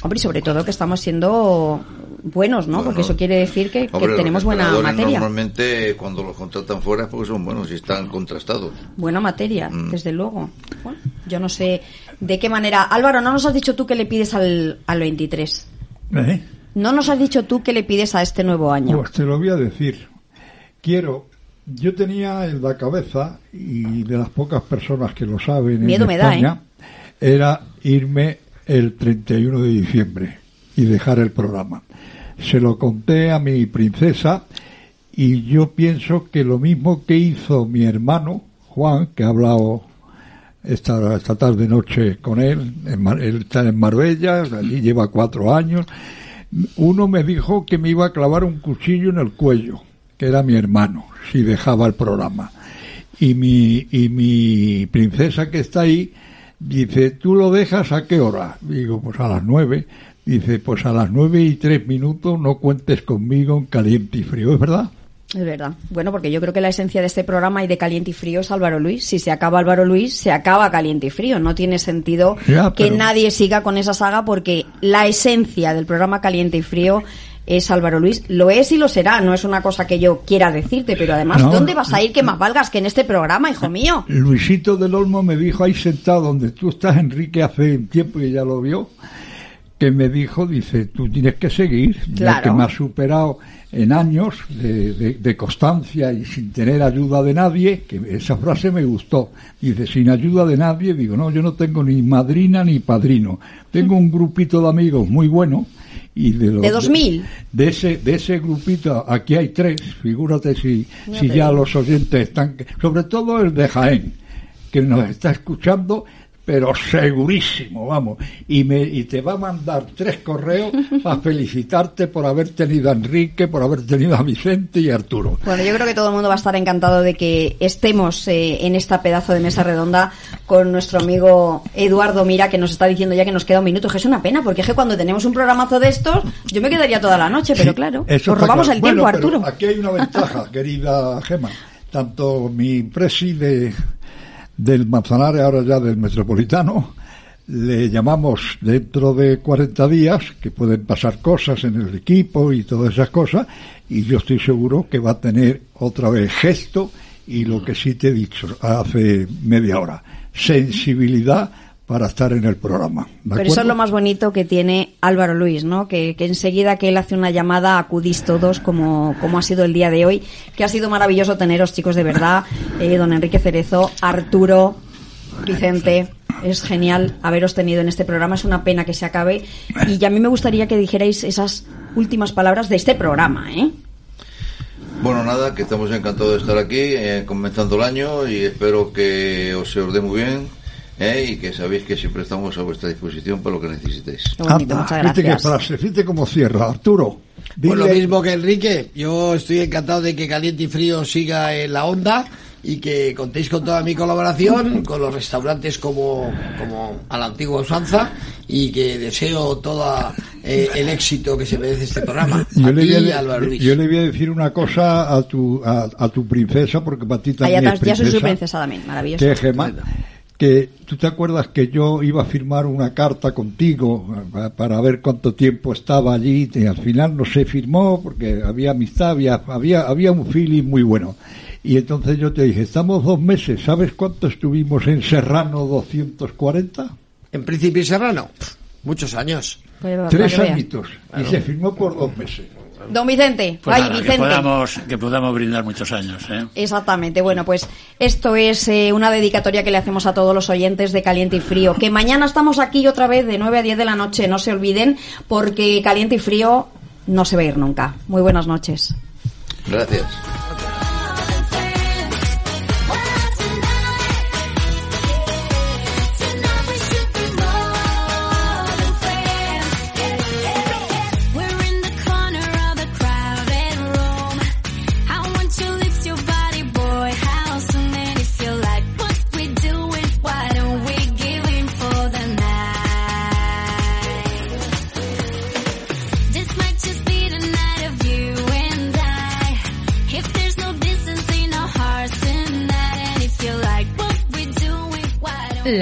Speaker 1: Hombre, y sobre todo que estamos siendo buenos, ¿no? Porque eso quiere decir que, que
Speaker 11: Hombre,
Speaker 1: tenemos buena materia.
Speaker 11: Normalmente cuando los contratan fuera es porque son buenos y están contrastados.
Speaker 1: Buena materia,
Speaker 11: Mm.
Speaker 1: desde luego. Bueno, yo no sé de qué manera. Álvaro, no nos has dicho tú que le pides al, al 23.
Speaker 2: ¿Eh?
Speaker 1: No nos has dicho tú que le pides a este nuevo año.
Speaker 2: Pues te lo voy a decir. Quiero, yo tenía en la cabeza, y de las pocas personas que lo saben
Speaker 1: Miedo
Speaker 2: en
Speaker 1: me da, ¿eh?
Speaker 2: España, era irme el 31 de diciembre y dejar el programa. Se lo conté a mi princesa y yo pienso que lo mismo que hizo mi hermano Juan, que ha hablado esta, esta tarde noche con él, él está en Marbella, allí lleva cuatro años, uno me dijo que me iba a clavar un cuchillo en el cuello, que era mi hermano, si dejaba el programa. Y mi, y mi princesa que está ahí dice, ¿tú lo dejas a qué hora? Digo, pues a las nueve. Dice, pues a las nueve y tres minutos no cuentes conmigo en caliente y frío, ¿es verdad?
Speaker 1: Es verdad. Bueno, porque yo creo que la esencia de este programa y de Caliente y Frío es Álvaro Luis. Si se acaba Álvaro Luis, se acaba Caliente y Frío. No tiene sentido
Speaker 2: Ya,
Speaker 1: que
Speaker 2: pero-
Speaker 1: nadie siga con esa saga porque la esencia del programa Caliente y Frío es Álvaro Luis. Lo es y lo será, no es una cosa que yo quiera decirte, pero además,
Speaker 2: No.
Speaker 1: ¿dónde vas a ir que más valgas que en este programa, hijo mío?
Speaker 2: Luisito del Olmo me dijo ahí sentado donde tú estás, Enrique, hace tiempo que ya lo vio, que me dijo, dice, tú tienes que seguir, ya
Speaker 1: Claro.
Speaker 2: que me has superado en años de, de- de constancia y sin tener ayuda de nadie, que esa frase me gustó. Dice, sin ayuda de nadie, digo, no, yo no tengo ni madrina ni padrino. Tengo un grupito de amigos muy bueno. Y de, los,
Speaker 1: ¿De 2000?
Speaker 2: de ese de ese grupito aquí hay tres figúrate si
Speaker 1: Ya
Speaker 2: si ya los oyentes están sobre todo el de Jaén que nos está escuchando pero segurísimo vamos y me y te va a mandar tres correos para felicitarte por haber tenido a Enrique por haber tenido a Vicente y a Arturo
Speaker 1: Bueno, yo creo que todo el mundo va a estar encantado de que estemos eh, en esta pedazo de mesa redonda con nuestro amigo Eduardo Mira, que nos está diciendo ya que nos queda un minuto. Que es una pena, porque es que cuando tenemos un programazo de estos, yo me quedaría toda la noche, pero claro,
Speaker 2: Eso
Speaker 1: nos robamos
Speaker 2: claro.
Speaker 1: el tiempo,
Speaker 2: Bueno, pero
Speaker 1: Arturo.
Speaker 2: Aquí hay una ventaja, querida Gema. Tanto mi presi de, del Manzanares, ahora ya del Metropolitano, le llamamos dentro de 40 días, que pueden pasar cosas en el equipo y todas esas cosas, y yo estoy seguro que va a tener otra vez gesto y lo que sí te he dicho hace media hora, sensibilidad para estar en el programa. ¿de
Speaker 1: Pero eso es lo más bonito que tiene Álvaro Luis, ¿no? Que, que enseguida que él hace una llamada acudís todos, como, como ha sido el día de hoy, que ha sido maravilloso teneros, chicos, de verdad. Eh, don Enrique Cerezo, Arturo, Vicente, es genial haberos tenido en este programa. Es una pena que se acabe. Y a mí me gustaría que dijerais esas últimas palabras de este programa, ¿eh?
Speaker 11: Bueno, nada, que estamos encantados de estar aquí, eh, comenzando el año y espero que os se os dé muy bien eh, y que sabéis que siempre estamos a vuestra disposición para lo que necesitéis.
Speaker 2: Anda, fíjate qué frase, fíjate cómo cierra, Arturo.
Speaker 10: Pues lo
Speaker 2: dile-
Speaker 10: mismo que Enrique, yo estoy encantado de que Caliente y Frío siga en la onda y que contéis con toda mi colaboración, con los restaurantes como, como a la antigua usanza y que deseo todo el éxito que se merece este programa.
Speaker 2: Yo
Speaker 10: A
Speaker 2: le,
Speaker 10: ti,
Speaker 2: voy a,
Speaker 10: Álvaro Luis.
Speaker 2: yo le voy a decir una cosa a tu, a, a tu princesa, porque para ti
Speaker 1: Ah,
Speaker 2: también
Speaker 1: ya,
Speaker 2: es
Speaker 1: ya soy su
Speaker 2: princesa,
Speaker 1: princesa también, maravilloso.
Speaker 2: que es Gemma, que tú te acuerdas que yo iba a firmar una carta contigo para ver cuánto tiempo estaba allí, y al final no se firmó porque había amistad, había, había, había un feeling muy bueno. Y entonces yo te dije, estamos dos meses, ¿sabes cuánto estuvimos en Serrano 240?
Speaker 10: En Príncipe y Serrano, muchos años.
Speaker 1: Pues,
Speaker 2: Tres añitos. Y se firmó por dos meses.
Speaker 1: Don Vicente,
Speaker 9: Pues
Speaker 1: ay,
Speaker 9: nada, que
Speaker 1: Vicente.
Speaker 9: podamos, que podamos brindar muchos años. ¿eh?
Speaker 1: Exactamente. Bueno, pues esto es eh, una dedicatoria que le hacemos a todos los oyentes de Caliente y Frío. Que mañana estamos aquí otra vez de 9 a 10 de la noche. No se olviden porque Caliente y Frío no se va a ir nunca. Muy buenas noches.
Speaker 11: Gracias.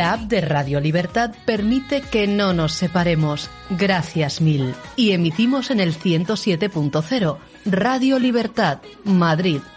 Speaker 17: La app de Radio Libertad permite que no nos separemos. Gracias mil. Y emitimos en el 107.0. Radio Libertad, Madrid.